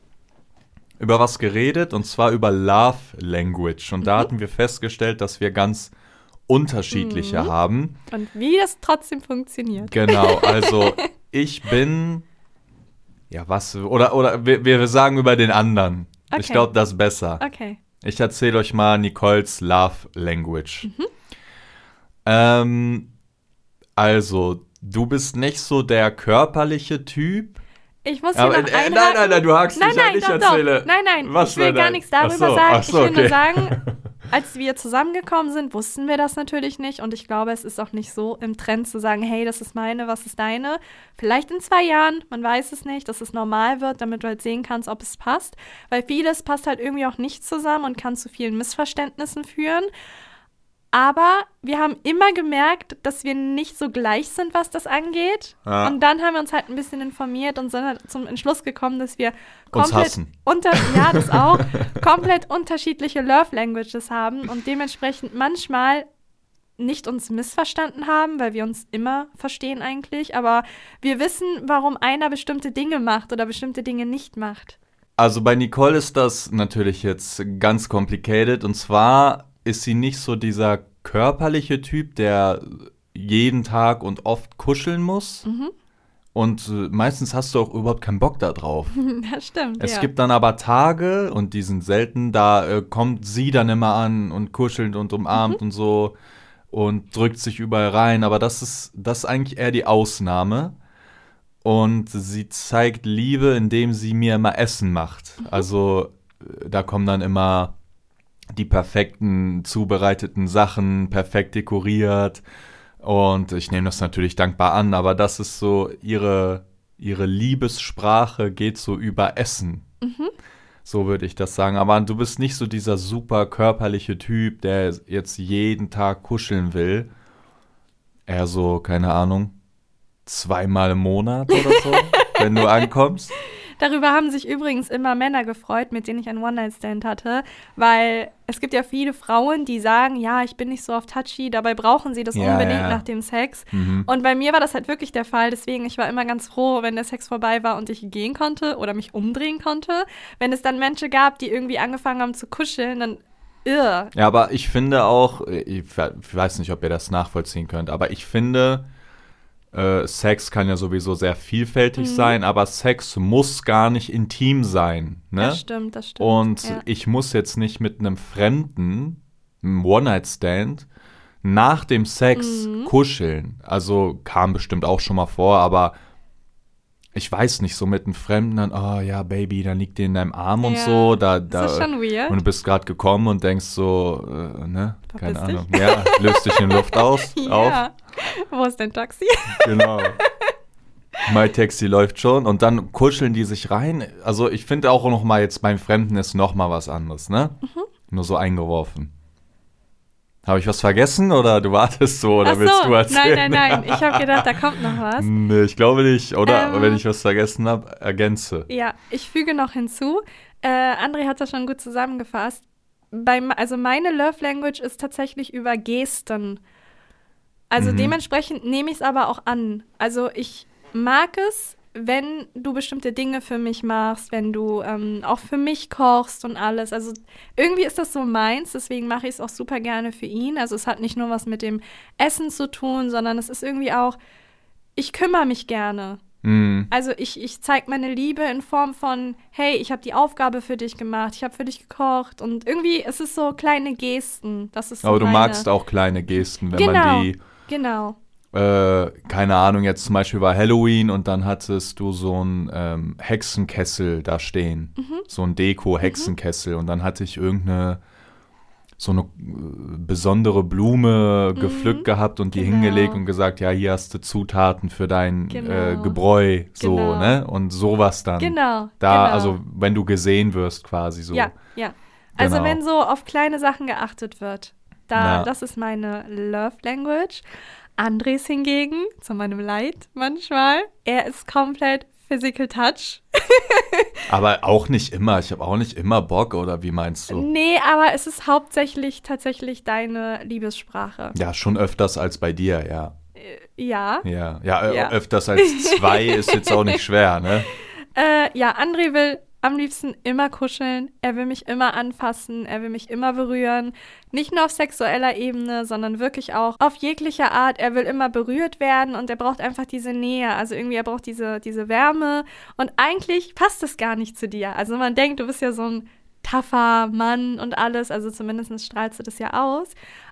über was geredet und zwar über Love Language. Und Mhm. da hatten wir festgestellt, dass wir ganz unterschiedliche Mhm. haben. Und wie das trotzdem funktioniert. Genau, also ich bin. Ja, was? Oder, oder wir, wir sagen über den anderen. Ich Okay. glaube, das ist besser. Okay. Ich erzähle euch mal Nicoles Love Language. Mhm. Ähm, also, du bist nicht so der körperliche Typ. Ich muss hier Aber, noch äh, nein, einhaken. nein, nein, du hakst nein, mich an, nein, ich doch, erzähle. Doch. Nein, nein, Was ich will gar nichts darüber so, sagen. so, ich will nur okay. sagen, als wir zusammengekommen sind, wussten wir das natürlich nicht. Und ich glaube, es ist auch nicht so im Trend zu sagen, hey, das ist meine, was ist deine. Vielleicht in zwei Jahren, man weiß es nicht, dass es normal wird, damit du halt sehen kannst, ob es passt. Weil vieles passt halt irgendwie auch nicht zusammen und kann zu vielen Missverständnissen führen. Aber wir haben immer gemerkt, dass wir nicht so gleich sind, was das angeht. Ja. Und dann haben wir uns halt ein bisschen informiert und sind halt zum Entschluss gekommen, dass wir komplett unter ja, das auch komplett unterschiedliche Love Languages haben und dementsprechend manchmal nicht uns missverstanden haben, weil wir uns immer verstehen eigentlich, aber wir wissen, warum einer bestimmte Dinge macht oder bestimmte Dinge nicht macht. Also bei Nicole ist das natürlich jetzt ganz complicated. Und zwar ist sie nicht so dieser körperliche Typ, der jeden Tag und oft kuscheln muss. Mhm. Und äh, meistens hast du auch überhaupt keinen Bock da drauf. Das stimmt. Es ja. gibt dann aber Tage, und die sind selten, da äh, kommt sie dann immer an und kuschelt und umarmt Mhm. und so und drückt sich überall rein. Aber das ist, das ist eigentlich eher die Ausnahme. Und sie zeigt Liebe, indem sie mir immer Essen macht. Mhm. Also äh, da kommen dann immer die perfekten zubereiteten Sachen, perfekt dekoriert. Und ich nehme das natürlich dankbar an, aber das ist so ihre, ihre Liebessprache geht so über Essen. Mhm. So würde ich das sagen. Aber du bist nicht so dieser super körperliche Typ, der jetzt jeden Tag kuscheln will. Eher so, keine Ahnung, zweimal im Monat oder so, wenn du ankommst. Darüber haben sich übrigens immer Männer gefreut, mit denen ich einen One-Night-Stand hatte, weil es gibt ja viele Frauen, die sagen, ja, ich bin nicht so auf touchy, dabei brauchen sie das Ja, unbedingt ja. nach dem Sex. Mhm. Und bei mir war das halt wirklich der Fall, deswegen ich war immer ganz froh, wenn der Sex vorbei war und ich gehen konnte oder mich umdrehen konnte. Wenn es dann Menschen gab, die irgendwie angefangen haben zu kuscheln, dann irr. Ja, aber ich finde auch, ich ich weiß nicht, ob ihr das nachvollziehen könnt, aber ich finde, äh, Sex kann ja sowieso sehr vielfältig Mhm. sein, aber Sex muss gar nicht intim sein. Ne? Das stimmt, das stimmt. Und ja. ich muss jetzt nicht mit einem Fremden, einem One-Night-Stand, nach dem Sex Mhm. kuscheln. Also kam bestimmt auch schon mal vor, aber ich weiß nicht, so mit einem Fremden dann, oh ja, Baby, dann liegt die in deinem Arm und Ja, so. Da, da, das ist schon weird. und du bist gerade gekommen und denkst so, äh, ne, keine Verpiss dich. Ahnung. Ja, löst dich in Luft aus, auf. ja. Wo ist dein Taxi? Genau. My Taxi läuft schon und dann kuscheln die sich rein. Also ich finde auch noch mal jetzt beim Fremden ist noch mal was anderes, ne? Mhm. Nur so eingeworfen. Habe ich was vergessen oder du wartest so oder Ach willst so, du erzählen? nein, nein, nein. Ich habe gedacht, da kommt noch was. Nee, ich glaube nicht. Oder Ähm. wenn ich was vergessen habe, ergänze. Ja, ich füge noch hinzu. Äh, André hat das schon gut zusammengefasst. Beim, also meine Love Language ist tatsächlich über Gesten. Also Mhm. dementsprechend nehme ich es aber auch an. Also ich mag es, wenn du bestimmte Dinge für mich machst, wenn du ähm, auch für mich kochst und alles. Also irgendwie ist das so meins, deswegen mache ich es auch super gerne für ihn. Also es hat nicht nur was mit dem Essen zu tun, sondern es ist irgendwie auch, ich kümmere mich gerne. Mhm. Also ich, ich zeige meine Liebe in Form von, hey, ich habe die Aufgabe für dich gemacht, ich habe für dich gekocht und irgendwie es ist so kleine Gesten. Das ist so Aber du magst auch kleine Gesten, wenn Genau. man die, Genau. Äh, keine Ahnung, jetzt zum Beispiel war Halloween und dann hattest du so einen ähm, Hexenkessel da stehen. Mhm. So ein Deko-Hexenkessel und dann hatte ich irgendeine so eine äh, besondere Blume gepflückt gehabt und die Genau. hingelegt und gesagt, ja, hier hast du Zutaten für dein äh, Genau. Gebräu, so, Genau. ne? Und sowas dann. Genau. Da, genau. also wenn du gesehen wirst quasi so. Ja, ja. Also Genau. wenn so auf kleine Sachen geachtet wird, da, Ja. das ist meine Love Language. Andres hingegen, zu meinem Leid manchmal, er ist komplett Physical Touch. Aber auch nicht immer. Ich habe auch nicht immer Bock, oder wie meinst du? Nee, aber es ist hauptsächlich tatsächlich deine Liebessprache. Ja, schon öfters als bei dir, ja. Ja. Ja, ja, äh, Ja. öfters als zwei ist jetzt auch nicht schwer, ne? Äh, ja, André will am liebsten immer kuscheln. Er will mich immer anfassen. Er will mich immer berühren. Nicht nur auf sexueller Ebene, sondern wirklich auch auf jeglicher Art. Er will immer berührt werden und er braucht einfach diese Nähe. Also irgendwie, er braucht diese, diese Wärme. Und eigentlich passt es gar nicht zu dir. Also man denkt, du bist ja so ein taffer Mann und alles. Also zumindest strahlst du das ja aus.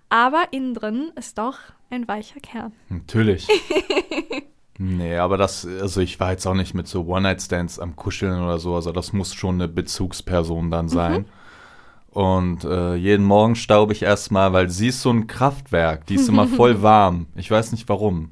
Aber innen drin ist doch ein weicher Kern. Natürlich. nee, aber das, also ich war jetzt auch nicht mit so One-Night-Stands am Kuscheln oder so. Also das muss schon eine Bezugsperson dann sein. Und äh, jeden Morgen staube ich erstmal, weil sie ist so ein Kraftwerk. Die ist immer voll warm. Ich weiß nicht warum.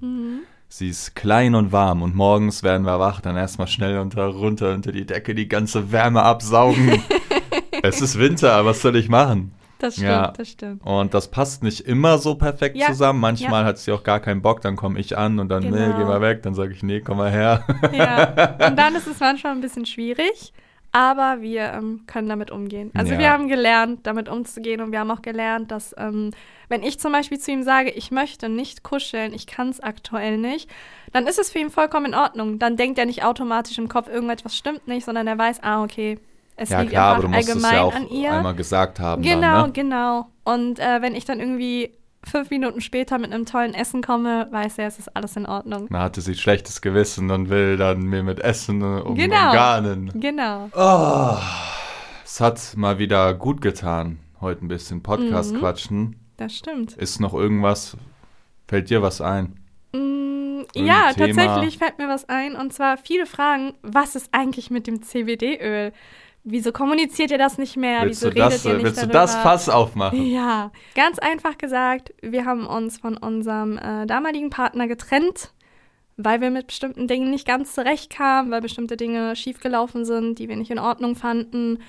Sie ist klein und warm und morgens werden wir wach, dann erstmal schnell unter, runter unter die Decke die ganze Wärme absaugen. es ist Winter, was soll ich machen? Das stimmt, Ja. das stimmt. Und das passt nicht immer so perfekt Ja, zusammen. Manchmal hat sie auch gar keinen Bock, dann komme ich an und dann, nee, Genau. geh mal weg. Dann sage ich, nee, komm mal her. Ja, und dann ist es manchmal ein bisschen schwierig, aber wir ähm, können damit umgehen. Also Ja. wir haben gelernt, damit umzugehen und wir haben auch gelernt, dass ähm, wenn ich zum Beispiel zu ihm sage, ich möchte nicht kuscheln, ich kann es aktuell nicht, dann ist es für ihn vollkommen in Ordnung. Dann denkt er nicht automatisch im Kopf, irgendetwas stimmt nicht, sondern er weiß, ah, okay, es ja, liegt klar, aber du musst es ja auch an ihr. einmal gesagt haben. Genau, Dann, ne? genau. Und äh, wenn ich dann irgendwie fünf Minuten später mit einem tollen Essen komme, weiß er, es ist alles in Ordnung. Dann hatte sie schlechtes Gewissen und will dann mir mit Essen äh, um, Genau. umgarnen. Genau. Oh, es hat mal wieder gut getan, heute ein bisschen Podcast Mhm. quatschen. Das stimmt. Ist noch irgendwas, fällt dir was ein? Mm, ja, Thema? tatsächlich fällt mir was ein. Und zwar viele fragen, was ist eigentlich mit dem CBD-Öl? Wieso kommuniziert ihr das nicht mehr? willst Wieso du das, redet ihr nicht willst du darüber? das Fass aufmachen? Ja, ganz einfach gesagt, wir haben uns von unserem äh, damaligen Partner getrennt, weil wir mit bestimmten Dingen nicht ganz zurechtkamen, weil bestimmte Dinge schiefgelaufen sind, die wir nicht in Ordnung fanden.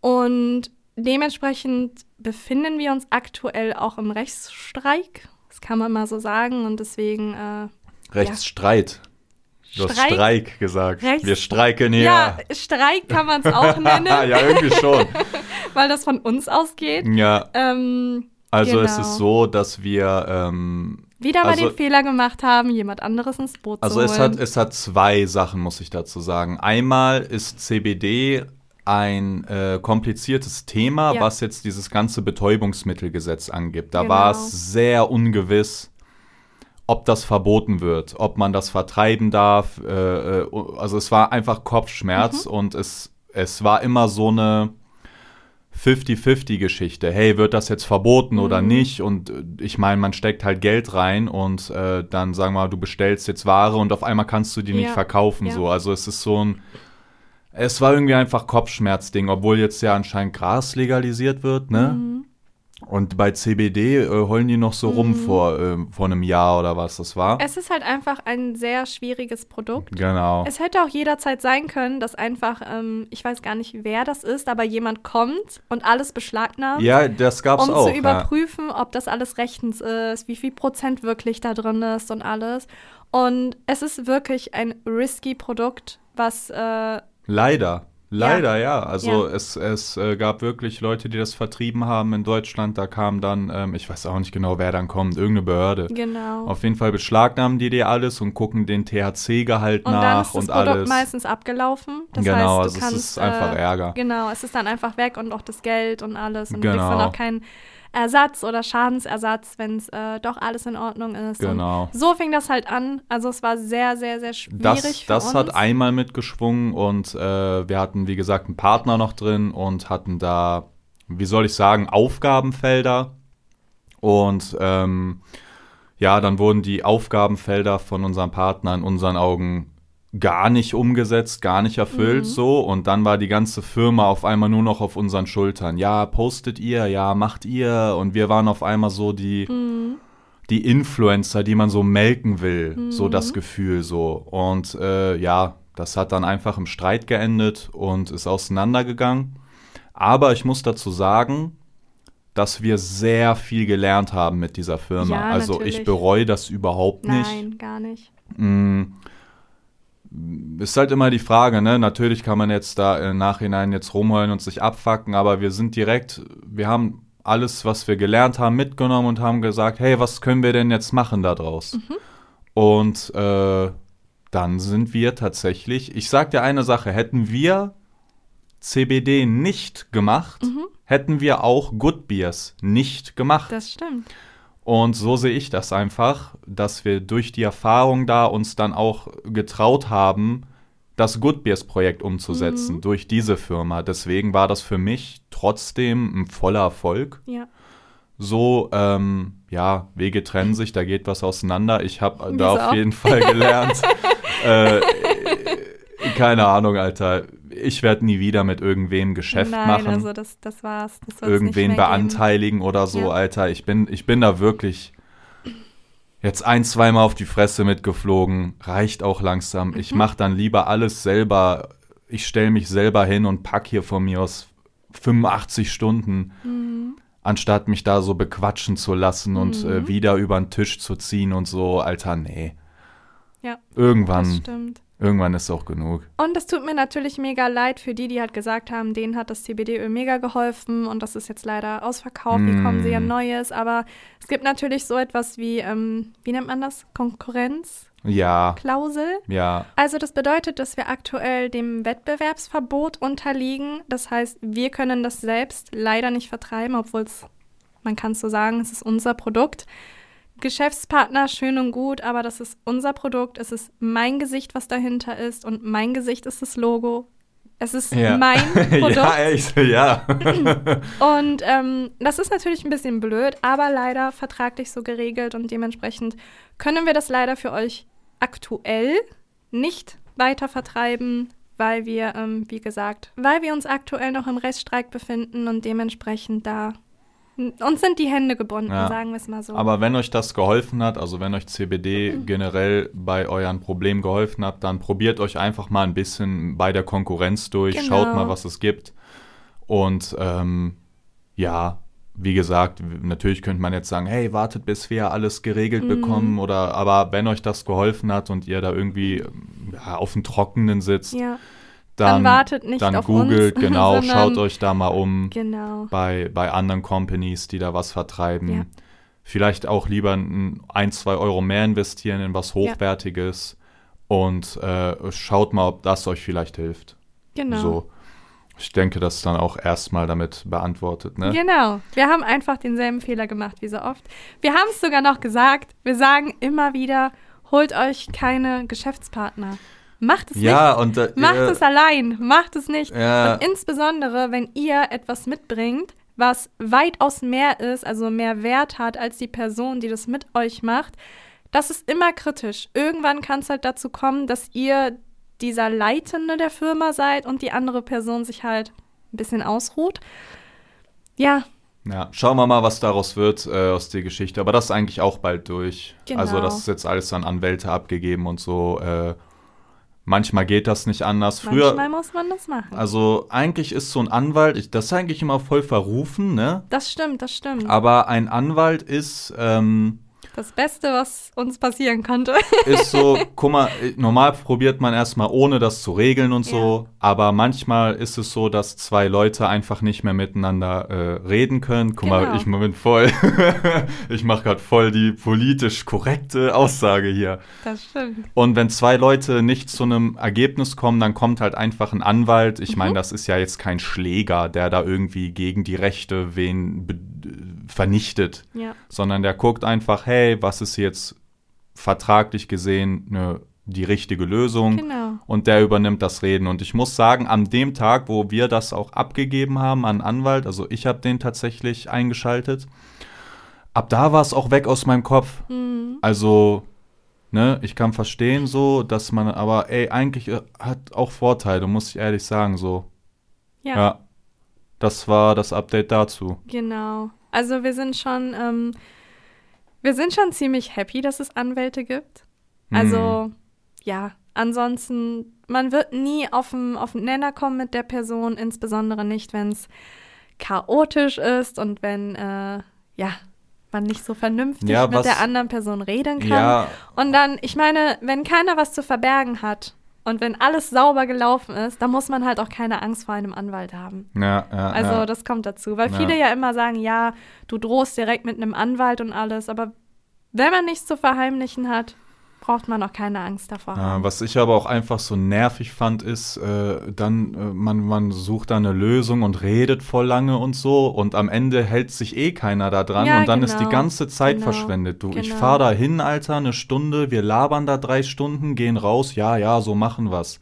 Und dementsprechend befinden wir uns aktuell auch im Rechtsstreik. Das kann man mal so sagen. Und deswegen, äh, Rechtsstreit. Du hast Streik? Streik gesagt. Rechts- Wir streiken hier. ja, Streik kann man es auch nennen, ja, irgendwie schon. weil das von uns ausgeht. Ja, Ähm, also es Genau. ist so, dass wir, ähm, wieder mal Also- den Fehler gemacht haben, jemand anderes ins Boot also zu es holen. hat, es hat zwei Sachen, muss ich dazu sagen. Einmal ist CBD ein äh, kompliziertes Thema, Ja. was jetzt dieses ganze Betäubungsmittelgesetz angibt. Da Genau. war es sehr ungewiss, ob das verboten wird, ob man das vertreiben darf. Äh, äh, also es war einfach Kopfschmerz Mhm. und es, es war immer so eine 50-50-Geschichte. Hey, wird das jetzt verboten oder Mhm. nicht? Und äh, ich meine, man steckt halt Geld rein und äh, dann sagen wir mal, du bestellst jetzt Ware und auf einmal kannst du die nicht Ja. verkaufen. Ja. So. Also es ist so ein. Es war irgendwie einfach Kopfschmerzding, obwohl jetzt ja anscheinend Gras legalisiert wird, ne? Mhm. Und bei CBD äh, heulen die noch so rum Mhm. vor, äh, vor einem Jahr oder was das war. Es ist halt einfach ein sehr schwieriges Produkt. genau. Es hätte auch jederzeit sein können, dass einfach, ähm, ich weiß gar nicht, wer das ist, aber jemand kommt und alles beschlagnahmt. Ja, das gab's um auch. zu ja. überprüfen, ob das alles rechtens ist, wie viel Prozent wirklich da drin ist und alles. Und es ist wirklich ein risky Produkt, was äh, Leider. Leider, ja. Also Ja. es, es äh, gab wirklich Leute, die das vertrieben haben in Deutschland. Da kam dann, ähm, ich weiß auch nicht genau, wer dann kommt, irgendeine Behörde. genau. Auf jeden Fall beschlagnahmen die dir alles und gucken den THC-Gehalt und dann nach ist das und Produkt alles. meistens abgelaufen. Das genau, heißt, du also kannst, es ist einfach äh, Ärger. Genau, es ist dann einfach weg und auch das Geld und alles. Und du kriegst Genau. dann auch keinen Ersatz oder Schadensersatz, wenn es äh, doch alles in Ordnung ist. Genau. Und so fing das halt an. Also es war sehr, sehr, sehr schwierig Das, für das uns. hat einmal mitgeschwungen und äh, wir hatten, wie gesagt, einen Partner noch drin und hatten da, wie soll ich sagen, Aufgabenfelder. Und ähm, ja, dann wurden die Aufgabenfelder von unserem Partner in unseren Augen gar nicht umgesetzt, gar nicht erfüllt Mhm. so und dann war die ganze Firma auf einmal nur noch auf unseren Schultern. Ja, postet ihr, ja, macht ihr und wir waren auf einmal so die Mhm. die Influencer, die man so melken will, so Mhm. das Gefühl so. Und äh, ja, das hat dann einfach im Streit geendet und ist auseinandergegangen. Aber ich muss dazu sagen, dass wir sehr viel gelernt haben mit dieser Firma. Ja, also natürlich. ich bereue das überhaupt nicht. Nein, gar nicht. Mm, Ist halt immer die Frage, ne? Natürlich kann man jetzt da im Nachhinein jetzt rumheulen und sich abfacken, aber wir sind direkt, wir haben alles, was wir gelernt haben, mitgenommen und haben gesagt, hey, was können wir denn jetzt machen da draus? Und äh, dann sind wir tatsächlich, ich sag dir eine Sache, hätten wir CBD nicht gemacht, hätten wir auch Good Beers nicht gemacht. Das stimmt. Und so sehe ich das einfach, dass wir durch die Erfahrung da uns dann auch getraut haben, das Good Beers Projekt umzusetzen durch diese Firma. Deswegen war das für mich trotzdem ein voller Erfolg. Ja. So, ähm, ja, Wege trennen sich, da geht was auseinander. Ich habe da auf jeden Fall gelernt. äh, keine Ahnung, Alter. Ich werde nie wieder mit irgendwem Geschäft Nein, machen also das, das war's. Das irgendwen mehr geben. beanteiligen oder so, Ja. Alter. Ich bin, ich bin da wirklich jetzt ein, zweimal auf die Fresse mitgeflogen. Reicht auch langsam. Mhm. Ich mache dann lieber alles selber. Ich stelle mich selber hin und pack hier von mir aus 85 Stunden, Mhm. anstatt mich da so bequatschen zu lassen und äh, wieder über den Tisch zu ziehen und so. Alter, nee. Ja, das Irgendwann, stimmt. Irgendwann ist auch genug. Und es tut mir natürlich mega leid für die, die halt gesagt haben, denen hat das CBD-Öl mega geholfen und das ist jetzt leider ausverkauft. Wie kommen sie an Mm. Neues? Aber es gibt natürlich so etwas wie, ähm, wie nennt man das? Konkurrenzklausel. Ja, ja. Also das bedeutet, dass wir aktuell dem Wettbewerbsverbot unterliegen. Das heißt, wir können das selbst leider nicht vertreiben, obwohl es, man kann es so sagen, es ist unser Produkt. Geschäftspartner, schön und gut, aber das ist unser Produkt. Es ist mein Gesicht, was dahinter ist und mein Gesicht ist das Logo. Es ist Ja. mein Produkt. ja, echt, ja. Und ähm, das ist natürlich ein bisschen blöd, aber leider vertraglich so geregelt und dementsprechend können wir das leider für euch aktuell nicht weiter vertreiben, weil wir, ähm, wie gesagt, weil wir uns aktuell noch im Rechtsstreik befinden und dementsprechend da uns sind die Hände gebunden, Ja. sagen wir es mal so. Aber wenn euch das geholfen hat, also wenn euch CBD generell bei euren Problemen geholfen hat, dann probiert euch einfach mal ein bisschen bei der Konkurrenz durch, Genau. schaut mal, was es gibt. Und ähm, ja, wie gesagt, natürlich könnte man jetzt sagen, hey, wartet, bis wir alles geregelt Mhm. bekommen oder aber wenn euch das geholfen hat und ihr da irgendwie ja, auf dem Trockenen sitzt, ja, dann, Dann wartet nicht dann auf googelt, uns, genau, schaut euch da mal um genau. bei, bei anderen Companies, die da was vertreiben. Ja. Vielleicht auch lieber ein, ein, zwei Euro mehr investieren in was Hochwertiges und äh, schaut mal, ob das euch vielleicht hilft. Genau. So. Ich denke, das ist dann auch erstmal damit beantwortet, ne? Genau. Wir haben einfach denselben Fehler gemacht wie so oft. Wir haben es sogar noch gesagt. Wir sagen immer wieder, holt euch keine Geschäftspartner. Macht es Ja, und äh, nicht. Macht äh, es allein. Macht es nicht. Ja. Und insbesondere, wenn ihr etwas mitbringt, was weitaus mehr ist, also mehr Wert hat als die Person, die das mit euch macht, das ist immer kritisch. Irgendwann kann es halt dazu kommen, dass ihr dieser Leitende der Firma seid und die andere Person sich halt ein bisschen ausruht. Ja, Ja, schauen wir mal, was daraus wird äh, aus der Geschichte. Aber das ist eigentlich auch bald durch. Genau. Also das ist jetzt alles an Anwälte abgegeben und so. Äh, manchmal geht das nicht anders. Früher, Manchmal muss man das machen. also eigentlich ist so ein Anwalt, ich, das ist eigentlich immer voll verrufen, ne? das stimmt, das stimmt. Aber ein Anwalt ist, ähm, das Beste, was uns passieren konnte. ist so, guck mal, normal probiert man erstmal ohne das zu regeln und so, aber manchmal ist es so, dass zwei Leute einfach nicht mehr miteinander äh, reden können. Guck mal, Genau. ich bin voll, ich mache gerade voll die politisch korrekte Aussage hier. Das stimmt. Und wenn zwei Leute nicht zu einem Ergebnis kommen, dann kommt halt einfach ein Anwalt. Ich meine, das ist ja jetzt kein Schläger, der da irgendwie gegen die Rechte wen be- vernichtet Ja. sondern der guckt einfach, hey, was ist jetzt vertraglich gesehen ne, die richtige Lösung Genau. und der übernimmt das Reden. Und ich muss sagen, an dem Tag, wo wir das auch abgegeben haben an Anwalt, also ich habe den tatsächlich eingeschaltet, ab da war es auch weg aus meinem Kopf. Mhm. Also, ne, ich kann verstehen so, dass man, aber ey, eigentlich äh, hat auch Vorteile, muss ich ehrlich sagen, so. Ja, ja. Das war das Update dazu. genau. Also wir sind schon, ähm, wir sind schon ziemlich happy, dass es Anwälte gibt. Also, Mhm. ja, ansonsten, man wird nie auf den auf den Nenner kommen mit der Person, insbesondere nicht, wenn es chaotisch ist und wenn, äh, ja, man nicht so vernünftig Ja, mit was- der anderen Person reden kann. Ja, Und dann, ich meine, wenn keiner was zu verbergen hat und wenn alles sauber gelaufen ist, dann muss man halt auch keine Angst vor einem Anwalt haben. ja, ja. Also ja. das kommt dazu, weil viele ja immer sagen, ja, du drohst direkt mit einem Anwalt und alles, aber wenn man nichts zu verheimlichen hat, braucht man auch keine Angst davor haben. was ich aber auch einfach so nervig fand, ist, äh, dann, äh, man, man sucht da eine Lösung und redet voll lange und so und am Ende hält sich eh keiner da dran Ja, und dann ist die genau. ganze Zeit Genau. verschwendet. Du, ich Genau. fahr da hin, Alter, eine Stunde, wir labern da drei Stunden, gehen raus, ja, ja, so machen wir's.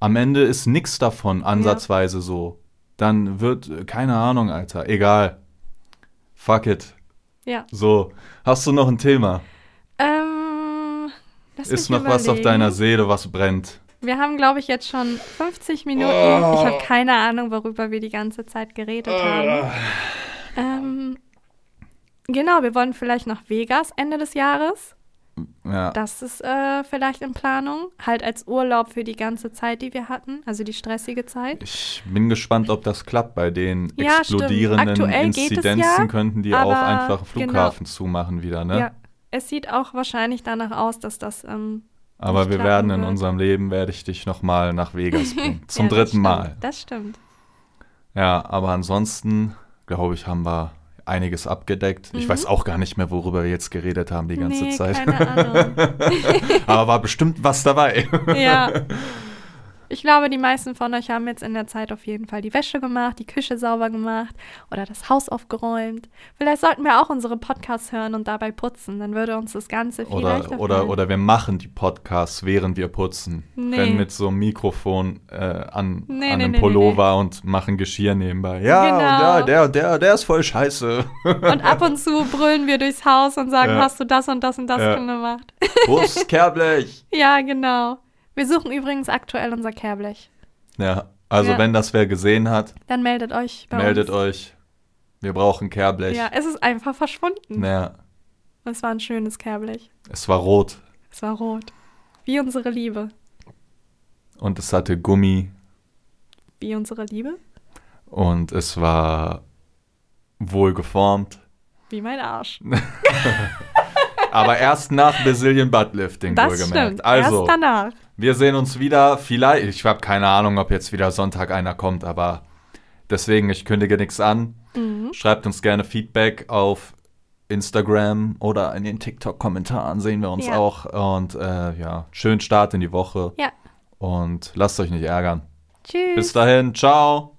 Am Ende ist nix davon ansatzweise so. Dann wird, äh, keine Ahnung, Alter, egal. Fuck it. Ja. So, hast du noch ein Thema? Ähm, lass Ist noch was auf überlegen. deiner Seele, was brennt? Wir haben, glaube ich, jetzt schon 50 Minuten. Oh. Ich habe keine Ahnung, worüber wir die ganze Zeit geredet haben. Ähm, genau, wir wollen vielleicht nach Vegas Ende des Jahres. Ja. Das ist äh, vielleicht in Planung. Halt als Urlaub für die ganze Zeit, die wir hatten, also die stressige Zeit. Ich bin gespannt, ob das klappt bei den Ja, explodierenden Inzidenzen ja, könnten die auch einfach Flughafen genau. zumachen wieder, ne? Ja, es sieht auch wahrscheinlich danach aus, dass das. Ähm, Aber wir werden in wird. unserem Leben werde ich dich noch mal nach Vegas bringen, zum ja, das dritten stimmt. Mal. Das stimmt. Ja, aber ansonsten glaube ich, haben wir einiges abgedeckt. Ich Mhm. weiß auch gar nicht mehr, worüber wir jetzt geredet haben die ganze nee, Zeit. Keine Ahnung. aber war bestimmt was dabei. ja. Ich glaube, die meisten von euch haben jetzt in der Zeit auf jeden Fall die Wäsche gemacht, die Küche sauber gemacht oder das Haus aufgeräumt. Vielleicht sollten wir auch unsere Podcasts hören und dabei putzen. Dann würde uns das Ganze viel Oder, leichter oder, fallen. oder wir machen die Podcasts, während wir putzen. Nee. Wenn mit so einem Mikrofon äh, an, Nee, an nee, einem Pullover und machen Geschirr nebenbei. Ja, Genau. und ja, der, der, der ist voll scheiße. Und ab und zu brüllen wir durchs Haus und sagen, Ja. hast du das und das und das Ja. schon gemacht? Kehrblech? ja, genau. Wir suchen übrigens aktuell unser Kehrblech. Ja, also Ja. wenn das wer gesehen hat, Dann meldet euch bei meldet uns. euch. Wir brauchen Kehrblech. Ja, es ist einfach verschwunden. Ja, Es war ein schönes Kehrblech. es war rot Es war rot. Wie unsere Liebe. und es hatte Gummi Wie unsere Liebe? und es war wohl geformt. Wie mein Arsch. Aber erst nach Brazilian Buttlifting Das wohlgemerkt. stimmt. Also, Erst danach. Wir sehen uns wieder. Vielleicht, ich habe keine Ahnung, ob jetzt wieder Sonntag einer kommt, aber deswegen, ich kündige nichts an. Mhm. Schreibt uns gerne Feedback auf Instagram oder in den TikTok-Kommentaren sehen wir uns Ja. auch. Und äh, ja, schönen Start in die Woche Ja. und lasst euch nicht ärgern. Tschüss. Bis dahin, ciao.